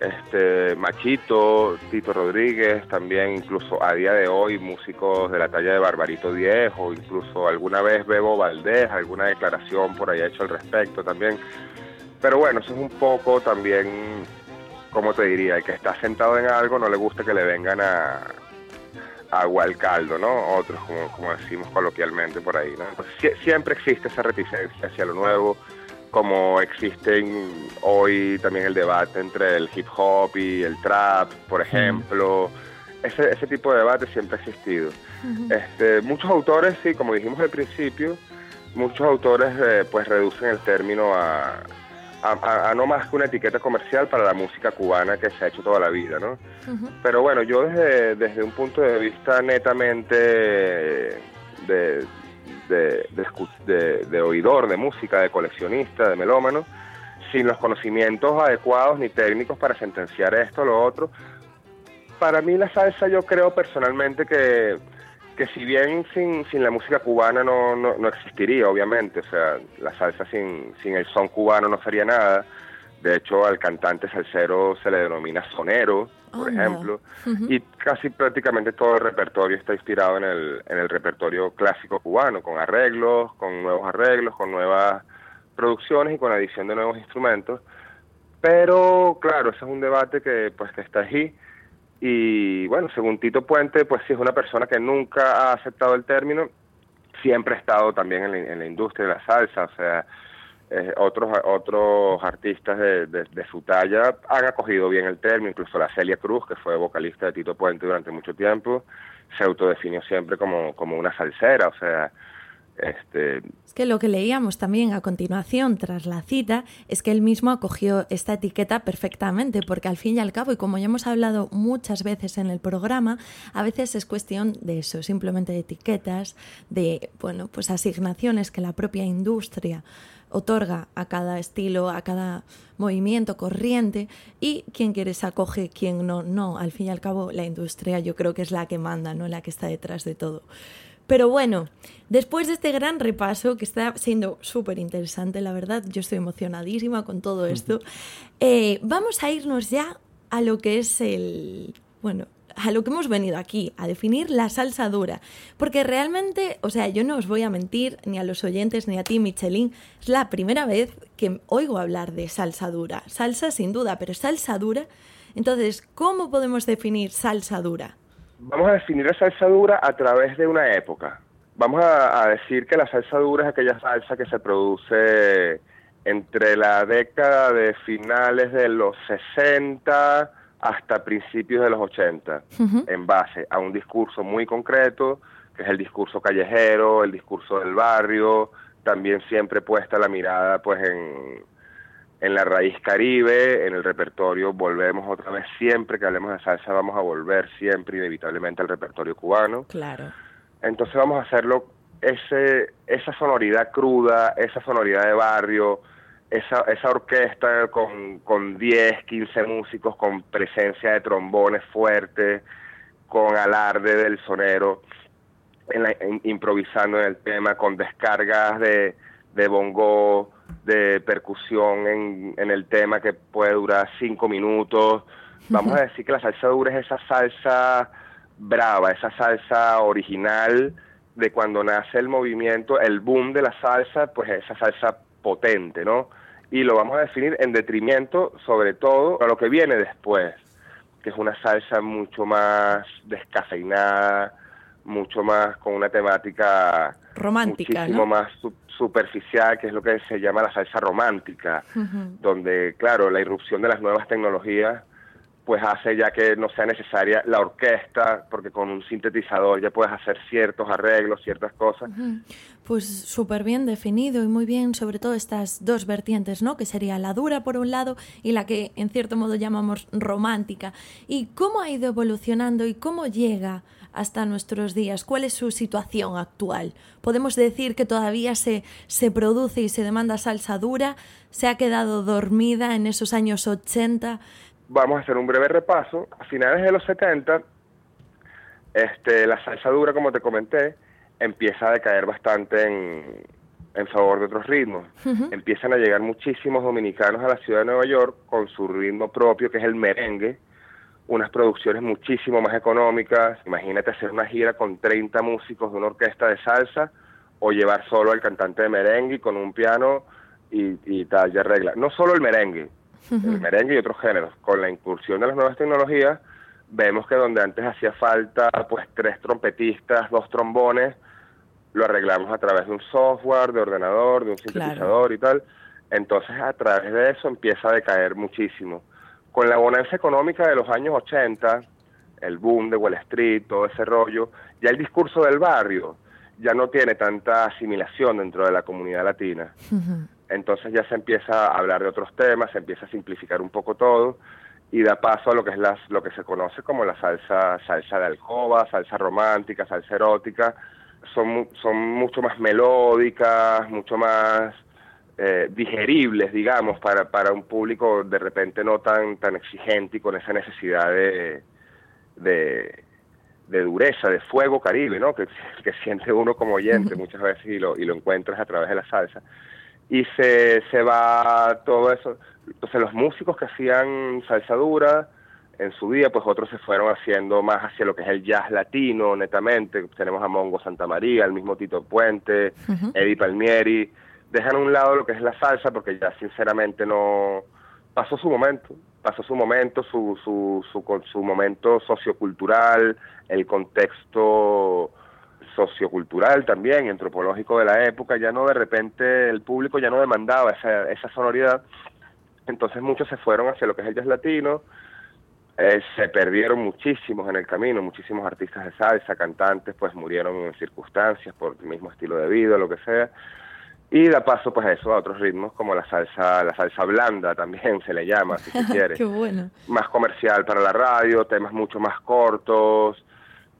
este Machito, Tito Rodríguez, también incluso a día de hoy músicos de la talla de Barbarito Viejo, incluso alguna vez Bebo Valdés, alguna declaración por ahí hecho al respecto también. Pero bueno, eso es un poco también, como te diría, el que está sentado en algo no le gusta que le vengan a agua al caldo, ¿no? Otros, como, como decimos coloquialmente por ahí, ¿no? Entonces, sie- siempre existe esa reticencia hacia lo nuevo, como existen hoy también el debate entre el hip hop y el trap, por ejemplo. Ese, ese tipo de debate siempre ha existido. este, muchos autores, sí, como dijimos al principio, muchos autores eh, pues reducen el término a, a, a- a no más que una etiqueta comercial para la música cubana que se ha hecho toda la vida, ¿no? Pero bueno, yo desde, desde un punto de vista netamente de, de, de- de oidor de música, de coleccionista, de melómano, sin los conocimientos adecuados ni técnicos para sentenciar esto o lo otro, para mí la salsa yo creo personalmente que, que si bien sin, sin la música cubana no, no, no existiría, obviamente, o sea, la salsa sin, sin el son cubano no sería nada. De hecho, al cantante salsero se le denomina sonero, por ejemplo, y casi prácticamente todo el repertorio está inspirado en el, en el repertorio clásico cubano, con arreglos, con nuevos arreglos, con nuevas producciones y con adición de nuevos instrumentos. Pero claro, ese es un debate que pues que está allí y bueno, según Tito Puente, pues sí es una persona que nunca ha aceptado el término, siempre ha estado también en la, en la industria de la salsa, o sea, eh, otros otros artistas de, de- su talla han acogido bien el término, incluso la Celia Cruz, que fue vocalista de Tito Puente durante mucho tiempo, se autodefinió siempre como, como una salsera, o sea, este, Es que lo que leíamos también a continuación tras la cita es que él mismo acogió esta etiqueta perfectamente, porque al fin y al cabo, y como ya hemos hablado muchas veces en el programa, a veces es cuestión de eso, simplemente de etiquetas, de bueno, pues asignaciones que la propia industria otorga a cada estilo, a cada movimiento, corriente, y quien quiere se acoge, quien no, no. Al fin y al cabo, la industria yo creo que es la que manda, no la que está detrás de todo. Pero bueno, después de este gran repaso, que está siendo súper interesante, la verdad, yo estoy emocionadísima con todo esto, eh, vamos a irnos ya a lo que es el, bueno, a lo que hemos venido aquí, a definir la salsa dura. Porque realmente, o sea, yo no os voy a mentir, ni a los oyentes, ni a ti, Michelin, es la primera vez que oigo hablar de salsa dura. Salsa sin duda, pero salsa dura. Entonces, ¿cómo podemos definir salsa dura? Vamos a definir la salsa dura a través de una época. Vamos a, a decir que la salsa dura es aquella salsa que se produce entre la década de finales de los 60 hasta principios de los 80, en base a un discurso muy concreto, que es el discurso callejero, el discurso del barrio, también siempre puesta la mirada pues en, en la raíz caribe, en el repertorio, volvemos otra vez, siempre que hablemos de salsa vamos a volver siempre inevitablemente al repertorio cubano. Claro. Entonces vamos a hacerlo ese, esa sonoridad cruda, esa sonoridad de barrio, esa, esa orquesta con, con 10, 15 músicos, con presencia de trombones fuertes, con alarde del sonero, en la- en- improvisando en el tema, con descargas de, de bongo, de percusión en, en el tema que puede durar cinco minutos. Vamos a decir que la salsa dura es esa salsa brava, esa salsa original de cuando nace el movimiento, el boom de la salsa, pues esa salsa potente, ¿no? Y lo vamos a definir en detrimento, sobre todo, a lo que viene después, que es una salsa mucho más descafeinada, mucho más con una temática Romántica, muchísimo ¿no? más su- superficial, que es lo que se llama la salsa romántica, donde, claro, la irrupción de las nuevas tecnologías pues hace ya que no sea necesaria la orquesta, porque con un sintetizador ya puedes hacer ciertos arreglos, ciertas cosas. Pues súper bien definido y muy bien, sobre todo estas dos vertientes, ¿no? Que sería la dura por un lado y la que en cierto modo llamamos romántica. ¿Y cómo ha ido evolucionando y cómo llega hasta nuestros días? ¿Cuál es su situación actual? ¿Podemos decir que todavía se, se produce y se demanda salsa dura? ¿Se ha quedado dormida en esos años 80? Vamos a hacer un breve repaso. A finales de los 70, este, la salsa dura, como te comenté, empieza a decaer bastante en, en favor de otros ritmos. Empiezan a llegar muchísimos dominicanos a la ciudad de Nueva York con su ritmo propio, que es el merengue, unas producciones muchísimo más económicas. Imagínate hacer una gira con 30 músicos de una orquesta de salsa o llevar solo al cantante de merengue con un piano y, y tal, ya regla. No solo el merengue, el merengue y otros géneros. Con la incursión de las nuevas tecnologías, vemos que donde antes hacía falta pues tres trompetistas, dos trombones, lo arreglamos a través de un software, de ordenador, de un sintetizador y tal. Entonces, a través de eso empieza a decaer muchísimo. Con la bonanza económica de los años 80, el boom de Wall Street, todo ese rollo, ya el discurso del barrio ya no tiene tanta asimilación dentro de la comunidad latina. Entonces ya se empieza a hablar de otros temas, se empieza a simplificar un poco todo y da paso a lo que es las, lo que se conoce como la salsa, salsa de alcoba, salsa romántica, salsa erótica, son, son mucho más melódicas, mucho más eh, digeribles, digamos, para, para un público de repente no tan, tan exigente y con esa necesidad de, de, dureza, de fuego caribe, ¿no? Que, que siente uno como oyente muchas veces y lo, y lo encuentras a través de la salsa. Y se, se va todo eso. Entonces los músicos que hacían salsa dura, en su día, pues otros se fueron haciendo más hacia lo que es el jazz latino, netamente. Tenemos a Mongo Santa María, el mismo Tito Puente, Eddie Palmieri. Dejan a un lado lo que es la salsa porque ya sinceramente no pasó su momento, pasó su momento, su, su, su, su momento sociocultural, el contexto sociocultural también, antropológico de la época, ya no de repente el público ya no demandaba esa, esa sonoridad, entonces muchos se fueron hacia lo que es el jazz latino, eh, se perdieron muchísimos en el camino, muchísimos artistas de salsa, cantantes, pues murieron en circunstancias por el mismo estilo de vida, lo que sea. Y da paso pues a eso, a otros ritmos como la salsa, la salsa blanda también se le llama, si se quiere. Qué bueno. Más comercial para la radio, temas mucho más cortos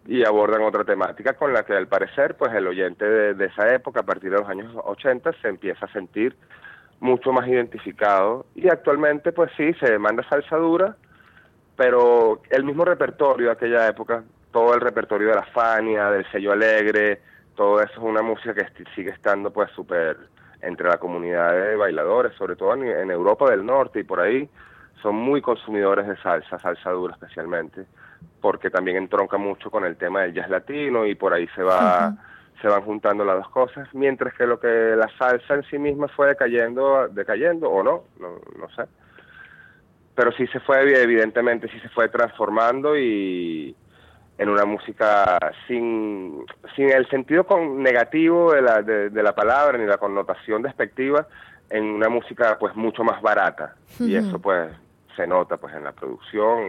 y abordan otra temática con la que al parecer pues el oyente de, de esa época, a partir de los años 80, se empieza a sentir mucho más identificado y actualmente pues sí, se demanda salsa dura, pero el mismo repertorio de aquella época, todo el repertorio de la Fania, del sello alegre, todo eso es una música que sigue estando pues súper entre la comunidad de bailadores, sobre todo en, Europa del Norte y por ahí, son muy consumidores de salsa, salsa dura especialmente, porque también entronca mucho con el tema del jazz latino y por ahí se va... se van juntando las dos cosas, mientras que lo que la salsa en sí misma fue decayendo, decayendo o no, no, no sé. Pero sí se fue, evidentemente, sí se fue transformando y en una música sin, sin el sentido con negativo de la, de, la palabra ni la connotación despectiva, en una música pues mucho más barata. Y eso pues se nota pues en la producción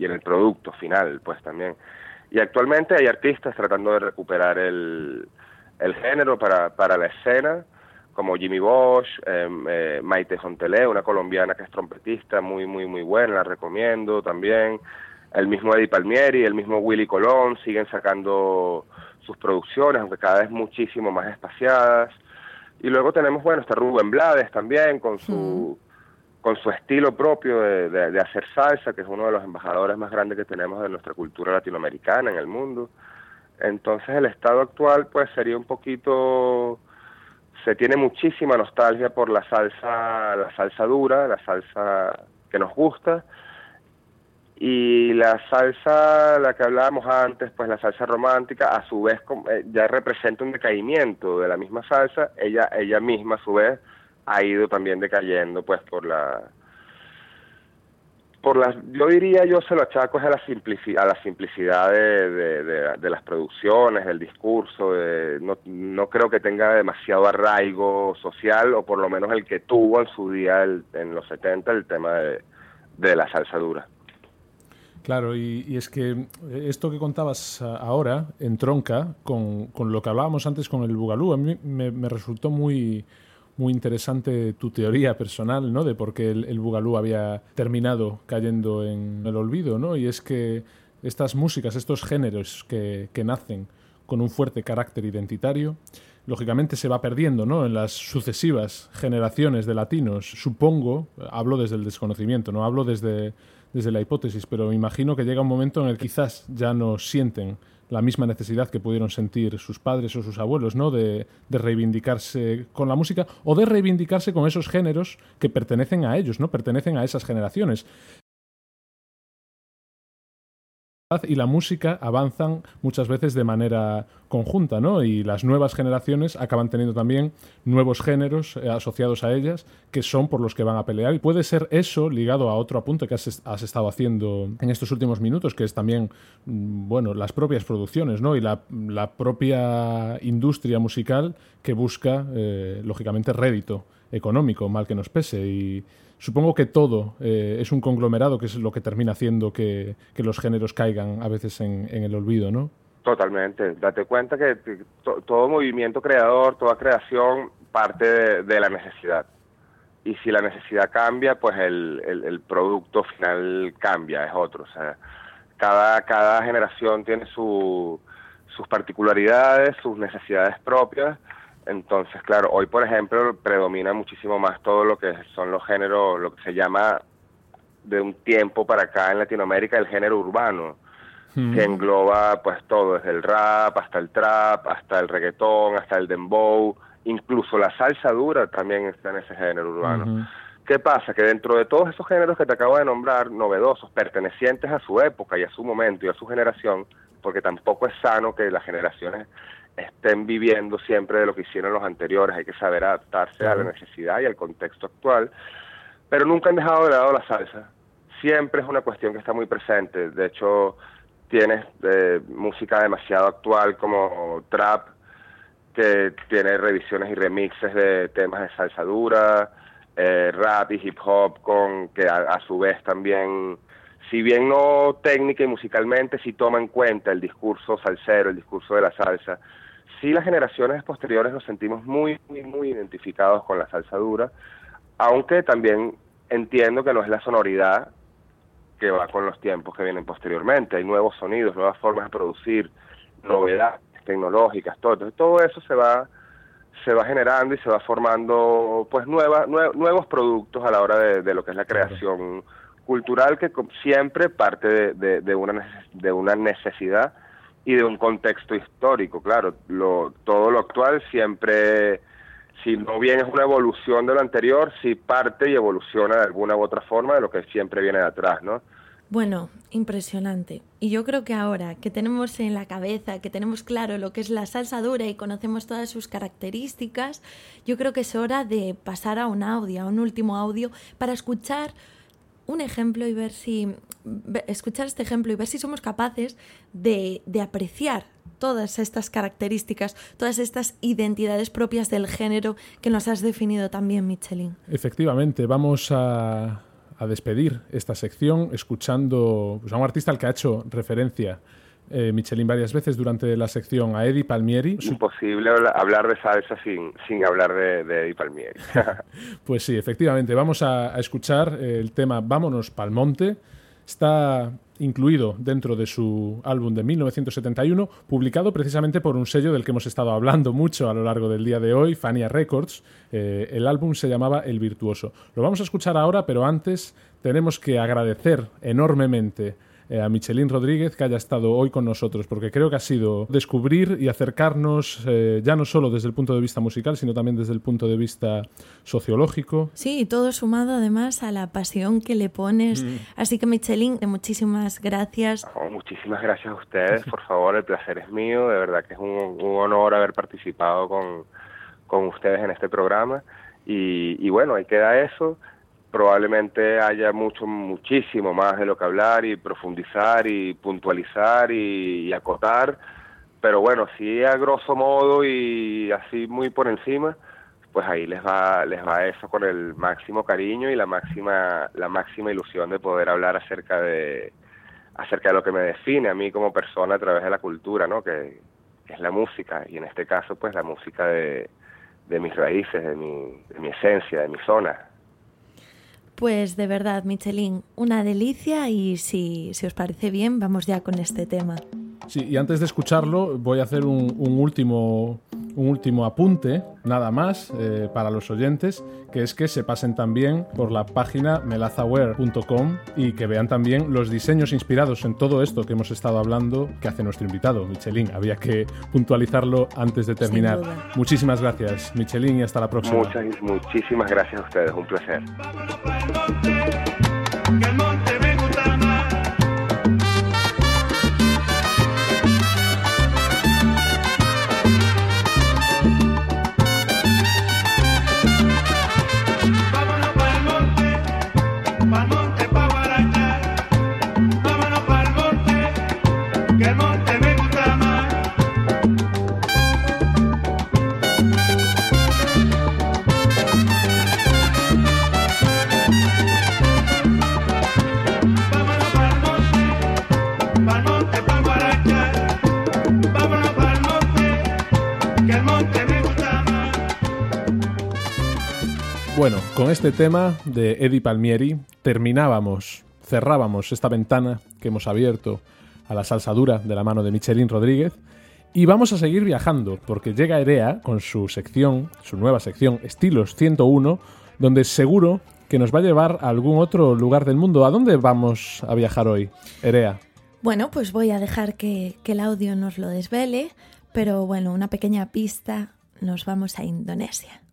y en, el producto final pues también. Y actualmente hay artistas tratando de recuperar el, el género para, para la escena como Jimmy Bosch, em, eh, Maite Jontelé, una colombiana que es trompetista, muy, muy, muy buena, la recomiendo también. El mismo Eddie Palmieri, el mismo Willy Colón, siguen sacando sus producciones, aunque cada vez muchísimo más espaciadas. Y luego tenemos, bueno, está Rubén Blades también, con su, con su estilo propio de, de hacer salsa, que es uno de los embajadores más grandes que tenemos de nuestra cultura latinoamericana en el mundo. Entonces el estado actual pues sería un poquito se tiene muchísima nostalgia por la salsa, la salsa dura, la salsa que nos gusta. Y la salsa, la que hablábamos antes, pues la salsa romántica, a su vez eh, ya representa un decaimiento de la misma salsa. Ella, ella misma, a su vez, ha ido también decayendo, pues por la, por las, yo diría yo se lo achaco a la simplicidad, a la simplicidad de, las producciones, del discurso, no, no creo que tenga demasiado arraigo social, o por lo menos el que tuvo en su día, en los 70, el tema de, la salsa dura. Claro, y, y es que esto que contabas a- ahora entronca con, con lo que hablábamos antes con el Bugalú. A mí me, me resultó muy, muy interesante tu teoría personal, ¿no? De por qué el, el Bugalú había terminado cayendo en el olvido, ¿no? Y es que estas músicas, estos géneros que, que nacen con un fuerte carácter identitario, lógicamente se va perdiendo ¿no? en las sucesivas generaciones de latinos. Supongo, hablo desde el desconocimiento, no hablo desde, desde la hipótesis, pero me imagino que llega un momento en el que quizás ya no sienten la misma necesidad que pudieron sentir sus padres o sus abuelos, ¿no? De, de reivindicarse con la música o de reivindicarse con esos géneros que pertenecen a ellos, ¿no? Pertenecen a esas generaciones y la música avanzan muchas veces de manera conjunta, ¿no? Y las nuevas generaciones acaban teniendo también nuevos géneros eh, asociados a ellas que son por los que van a pelear. Y puede ser eso ligado a otro apunte que has, estado haciendo en estos últimos minutos, que es también, mm, bueno, las propias producciones, ¿no? Y la, la propia industria musical que busca, eh, lógicamente, rédito económico, mal que nos pese. Y supongo que todo eh, es un conglomerado que es lo que termina haciendo que, que los géneros caigan a veces en, el olvido, ¿no? Totalmente. Date cuenta que to todo movimiento creador, toda creación parte de, de, la necesidad. Y si la necesidad cambia, pues el, el, el, producto final cambia, es otro. O sea, cada, cada generación tiene su, sus particularidades, sus necesidades propias. Entonces, claro, hoy, por ejemplo, predomina muchísimo más todo lo que son los géneros, lo que se llama de un tiempo para acá en Latinoamérica el género urbano, mm. que engloba pues todo, desde el rap hasta el trap, hasta el reggaetón, hasta el dembow, incluso la salsa dura también está en ese género urbano. ¿Qué pasa? Que dentro de todos esos géneros que te acabo de nombrar, novedosos, pertenecientes a su época y a su momento y a su generación, porque tampoco es sano que las generaciones estén viviendo siempre de lo que hicieron los anteriores, hay que saber adaptarse uh -huh. a la necesidad y al contexto actual, pero nunca han dejado de lado la salsa. Siempre es una cuestión que está muy presente. De hecho, tienes eh, música demasiado actual como trap, que tiene revisiones y remixes de temas de salsa dura, eh, rap y hip hop, con que a, a, su vez también, si bien no técnica y musicalmente, sí toma en cuenta el discurso salsero, el discurso de la salsa. Sí las generaciones posteriores nos sentimos muy, muy, muy identificados con la salsa dura, aunque también entiendo que no es la sonoridad que va con los tiempos que vienen posteriormente. Hay nuevos sonidos, nuevas formas de producir, novedades tecnológicas, todo. Entonces, todo eso se va se va generando y se va formando pues nueva, nue nuevos productos a la hora de, de, lo que es la creación cultural que siempre parte de, de, de, una, de una necesidad y de un contexto histórico, claro, todo lo actual siempre, si no bien es una evolución de lo anterior, sí parte y evoluciona de alguna u otra forma de lo que siempre viene de atrás, ¿no? Bueno, impresionante. Y yo creo que ahora que tenemos en la cabeza, que tenemos claro lo que es la salsa dura y conocemos todas sus características, yo creo que es hora de pasar a un audio, a un último audio, para escuchar un ejemplo y ver si escuchar este ejemplo y ver si somos capaces de, de apreciar todas estas características, todas estas identidades propias del género que nos has definido también, Michelin. Efectivamente, vamos a, a despedir esta sección escuchando pues, a un artista al que ha hecho referencia eh, Michelin varias veces durante la sección a Eddie Palmieri. Imposible hablar de salsa sin, sin hablar de, de Eddie Palmieri. pues sí, efectivamente. Vamos a, a escuchar el tema Vámonos Palmonte. Está incluido dentro de su álbum de 1971, publicado precisamente por un sello del que hemos estado hablando mucho a lo largo del día de hoy, Fania Records. Eh, el álbum se llamaba El Virtuoso. Lo vamos a escuchar ahora, pero antes tenemos que agradecer enormemente eh, a Michelin Rodríguez que haya estado hoy con nosotros, porque creo que ha sido descubrir y acercarnos eh, ya no solo desde el punto de vista musical, sino también desde el punto de vista sociológico. Sí, y todo sumado además a la pasión que le pones. Mm. Así que Michelin, muchísimas gracias. Oh, muchísimas gracias a ustedes, por favor, el placer es mío, de verdad que es un, un honor haber participado con, con ustedes en este programa. Y, y bueno, ahí queda eso probablemente haya mucho, muchísimo más de lo que hablar y profundizar y puntualizar y, acotar, pero bueno, sí a grosso modo y así muy por encima, pues ahí les va, les va eso con el máximo cariño y la máxima, la máxima ilusión de poder hablar acerca de acerca de lo que me define a mí como persona a través de la cultura, ¿no? Que es la música, y en este caso, pues la música de, de mis raíces, de mi, de mi esencia, de mi zona. Pues de verdad, Michelin, una delicia y si, si os parece bien, vamos ya con este tema. Sí, y antes de escucharlo, voy a hacer un, un último, un último apunte, nada más, eh, para los oyentes, que es que se pasen también por la página melazaware.com y que vean también los diseños inspirados en todo esto que hemos estado hablando que hace nuestro invitado, Michelin. Había que puntualizarlo antes de terminar. Muchísimas gracias, Michelin, y hasta la próxima. Muchas, muchísimas gracias a ustedes, un placer. Este tema de Eddie Palmieri terminábamos, cerrábamos esta ventana que hemos abierto a la salsa dura de la mano de Michelin Rodríguez y vamos a seguir viajando porque llega Erea con su sección, su nueva sección Estilos 101, donde seguro que nos va a llevar a algún otro lugar del mundo. ¿A dónde vamos a viajar hoy, Erea? Bueno, pues voy a dejar que, que el audio nos lo desvele, pero bueno, una pequeña pista, nos vamos a Indonesia.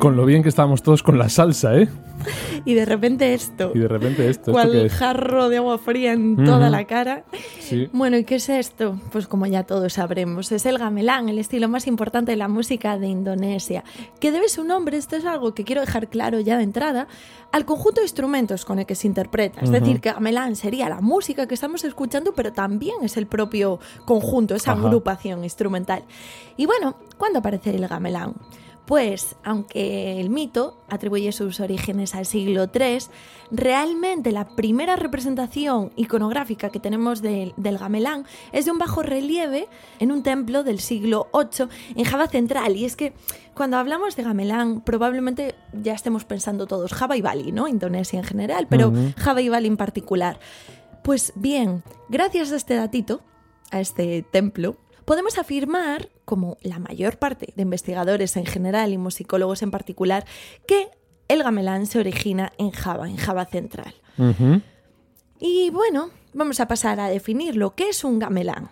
Con lo bien que estábamos todos con la salsa, ¿eh? Y de repente esto, Y de repente esto, ¿esto cual qué es? jarro de agua fría en toda la cara. Sí. Bueno, ¿y qué es esto? Pues como ya todos sabremos, es el gamelán, el estilo más importante de la música de Indonesia, que debe su nombre, esto es algo que quiero dejar claro ya de entrada, al conjunto de instrumentos con el que se interpreta. Es decir, que gamelán sería la música que estamos escuchando, pero también es el propio conjunto, esa Ajá. agrupación instrumental. Y bueno, ¿cuándo aparece el gamelán? Pues, aunque el mito atribuye sus orígenes al siglo III, realmente la primera representación iconográfica que tenemos del, del gamelán es de un bajo relieve en un templo del siglo VIII en Java Central. Y es que cuando hablamos de gamelán, probablemente ya estemos pensando todos Java y Bali, ¿no? Indonesia en general, pero. Java y Bali en particular. Pues bien, gracias a este datito, a este templo, podemos afirmar, como la mayor parte de investigadores en general y musicólogos en particular, que el gamelán se origina en Java, en Java Central. Y bueno, vamos a pasar a definirlo. ¿Qué es un gamelán?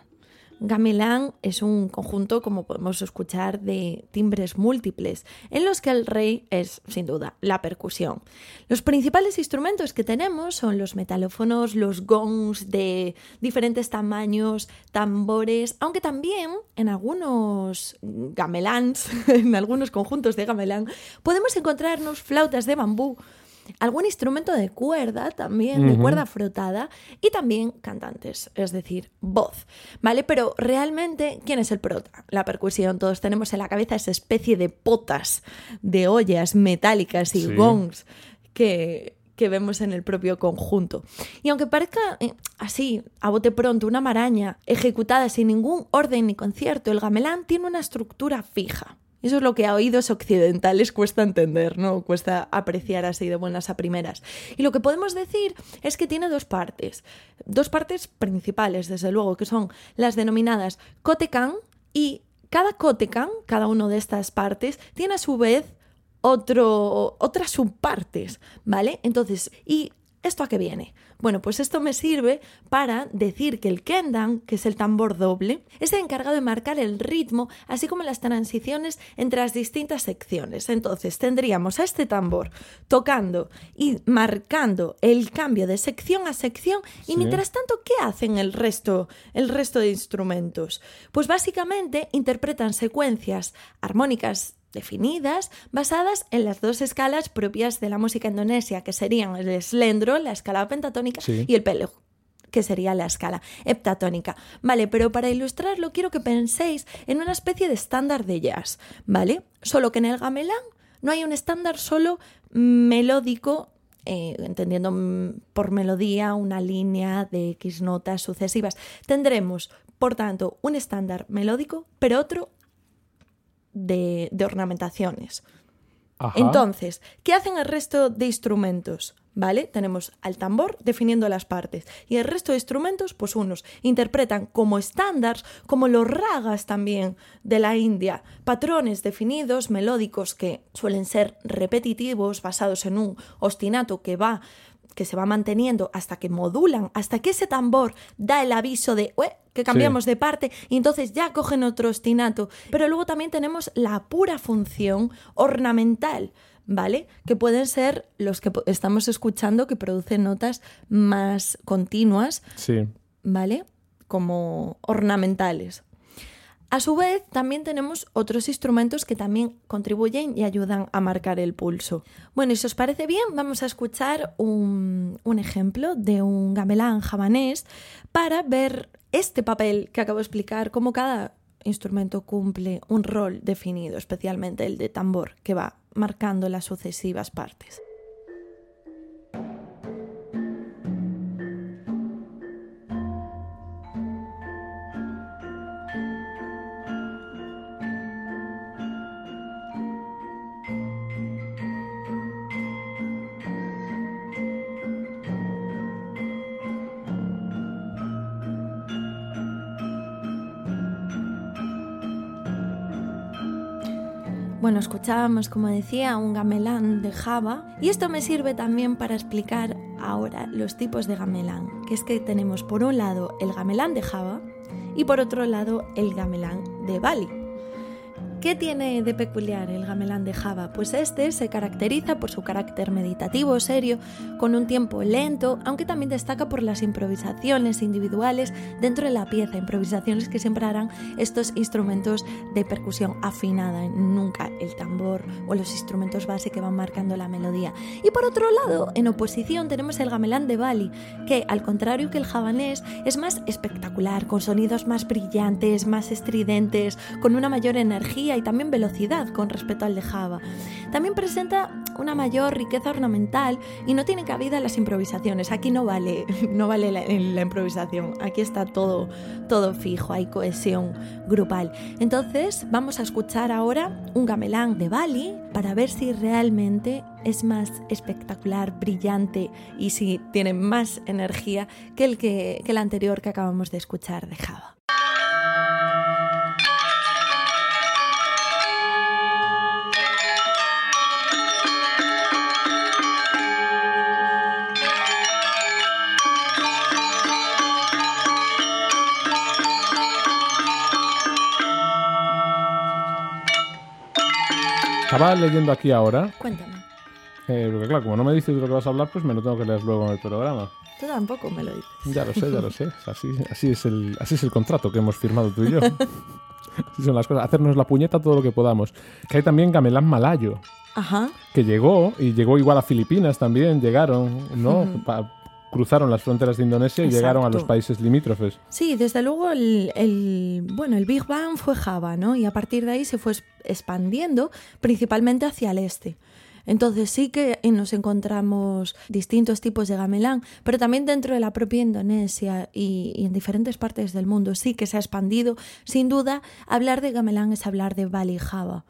Gamelán es un conjunto, como podemos escuchar, de timbres múltiples, en los que el rey es, sin duda, la percusión. Los principales instrumentos que tenemos son los metalófonos, los gongs de diferentes tamaños, tambores, aunque también en algunos gameláns, en algunos conjuntos de gamelán, podemos encontrarnos flautas de bambú, algún instrumento de cuerda también, de cuerda frotada, y también cantantes, es decir, voz, ¿vale? Pero realmente, ¿quién es el prota? La percusión, todos tenemos en la cabeza esa especie de potas, de ollas metálicas y Sí. gongs que, que vemos en el propio conjunto. Y aunque parezca eh, así, a bote pronto, una maraña ejecutada sin ningún orden ni concierto, el gamelán tiene una estructura fija. Eso es lo que a oídos occidentales cuesta entender, ¿no? Cuesta apreciar así de buenas a primeras. Y lo que podemos decir es que tiene dos partes. Dos partes principales, desde luego, que son las denominadas kotekan y cada kotekan, cada una de estas partes, tiene a su vez otro, otras subpartes, ¿vale? Entonces, ¿y esto a qué viene? Bueno, pues esto me sirve para decir que el kendan, que es el tambor doble, es el encargado de marcar el ritmo, así como las transiciones entre las distintas secciones. Entonces, tendríamos a este tambor tocando y marcando el cambio de sección a sección y mientras tanto, ¿qué hacen el resto, el resto de instrumentos? Pues básicamente interpretan secuencias armónicas definidas basadas en las dos escalas propias de la música indonesia, que serían el slendro, la escala pentatónica, Sí. y el pelej, que sería la escala heptatónica. Vale, pero para ilustrarlo quiero que penséis en una especie de estándar de jazz, ¿vale? Solo que en el gamelán no hay un estándar solo melódico, eh, entendiendo mm, por melodía una línea de X notas sucesivas. Tendremos, por tanto, un estándar melódico, pero otro de, de ornamentaciones. Ajá. Entonces, ¿qué hacen el resto de instrumentos? ¿Vale? Tenemos al tambor definiendo las partes y el resto de instrumentos, pues unos interpretan como estándares, como los ragas también de la India, patrones definidos, melódicos que suelen ser repetitivos, basados en un ostinato que va que se va manteniendo hasta que modulan, hasta que ese tambor da el aviso de "Ue, que cambiamos de parte y entonces ya cogen otro ostinato. Pero luego también tenemos la pura función ornamental, ¿vale? Que pueden ser los que estamos escuchando que producen notas más continuas, Sí. ¿vale? Como ornamentales. A su vez, también tenemos otros instrumentos que también contribuyen y ayudan a marcar el pulso. Bueno, y si os parece bien, vamos a escuchar un, un ejemplo de un gamelán javanés para ver este papel que acabo de explicar, cómo cada instrumento cumple un rol definido, especialmente el de tambor, que va marcando las sucesivas partes. Escuchábamos, como decía, un gamelán de Java y esto me sirve también para explicar ahora los tipos de gamelán, que es que tenemos por un lado el gamelán de Java y por otro lado el gamelán de Bali. ¿Qué tiene de peculiar el gamelán de Java? Pues este se caracteriza por su carácter meditativo, serio, con un tiempo lento, aunque también destaca por las improvisaciones individuales dentro de la pieza, improvisaciones que siempre harán estos instrumentos de percusión afinada, nunca el tambor o los instrumentos base que van marcando la melodía. Y por otro lado, en oposición tenemos el gamelán de Bali, que al contrario que el javanés es más espectacular, con sonidos más brillantes, más estridentes, con una mayor energía y también velocidad con respecto al de Java. También presenta una mayor riqueza ornamental y no tiene cabida las improvisaciones. Aquí no vale, no vale la, improvisación. Aquí está todo, todo fijo, hay cohesión grupal. Entonces vamos a escuchar ahora un gamelán de Bali para ver si realmente es más espectacular, brillante y si tiene más energía que el, que, que el anterior que acabamos de escuchar de Java. Estaba leyendo aquí ahora, Cuéntame. eh, porque claro, como no me dices de lo que vas a hablar, pues me lo tengo que leer luego en el programa. Tú tampoco me lo dices. Ya lo sé, ya lo sé. Así, así, es el, así es el contrato que hemos firmado tú y yo. Así son las cosas. Hacernos la puñeta todo lo que podamos. Que hay también gamelán malayo, Ajá. que llegó, y llegó igual a Filipinas también, llegaron, ¿no? Pa- cruzaron las fronteras de Indonesia y llegaron a los países limítrofes. Sí, desde luego el, el- bueno, el Big Bang fue Java, ¿no? Y a partir de ahí se fue expandiendo principalmente hacia el este. Entonces sí que nos encontramos distintos tipos de gamelán, pero también dentro de la propia Indonesia y, y en diferentes partes del mundo sí que se ha expandido. Sin duda, hablar de gamelán es hablar de Bali Java.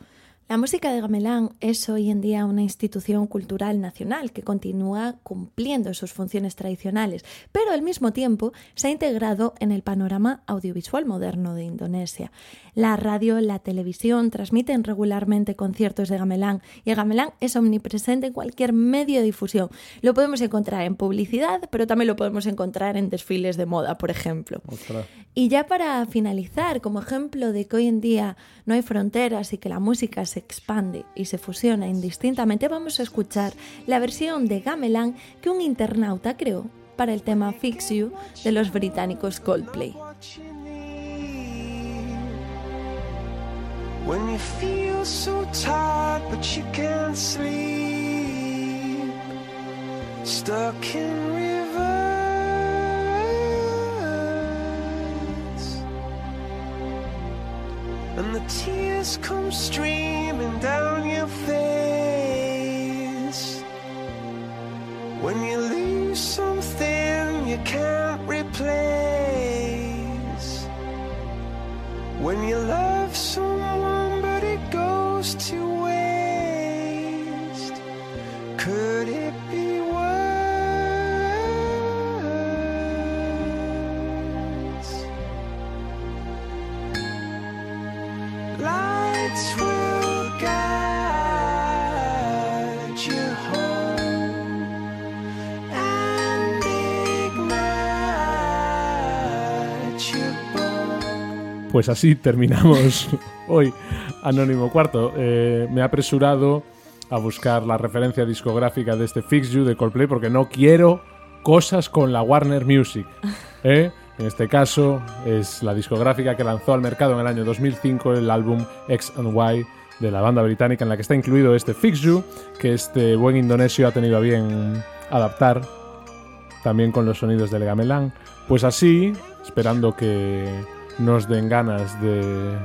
La música de gamelán es hoy en día una institución cultural nacional que continúa cumpliendo sus funciones tradicionales, pero al mismo tiempo se ha integrado en el panorama audiovisual moderno de Indonesia. La radio, la televisión transmiten regularmente conciertos de gamelán y el gamelán es omnipresente en cualquier medio de difusión. Lo podemos encontrar en publicidad, pero también lo podemos encontrar en desfiles de moda, por ejemplo. Ostras. Y ya para finalizar, como ejemplo de que hoy en día no hay fronteras y que la música se expande y se fusiona indistintamente, vamos a escuchar la versión de gamelán que un internauta creó para el tema Fix You de los británicos Coldplay. And the tears come streaming down your face. When you Pues así terminamos hoy Anónimo Cuarto. Eh, me he apresurado a buscar la referencia discográfica de este Fix You de Coldplay porque no quiero cosas con la Warner Music. ¿eh? En este caso es la discográfica que lanzó al mercado en el año 2005 el álbum X and Y de la banda británica en la que está incluido este Fix You que este buen indonesio ha tenido a bien adaptar también con los sonidos del gamelán. Pues así, esperando que nos den ganas de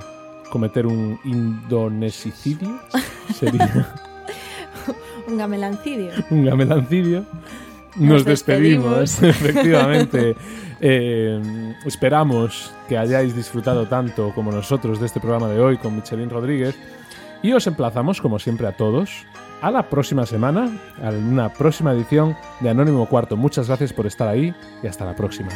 cometer un indonesicio, sería Un gamelancidio. un gamelancidio. Nos, Nos despedimos, despedimos. efectivamente. Eh, esperamos que hayáis disfrutado tanto como nosotros de este programa de hoy con Michelin Rodríguez. Y os emplazamos, como siempre, a todos a la próxima semana, a una próxima edición de Anónimo Cuarto. Muchas gracias por estar ahí y hasta la próxima.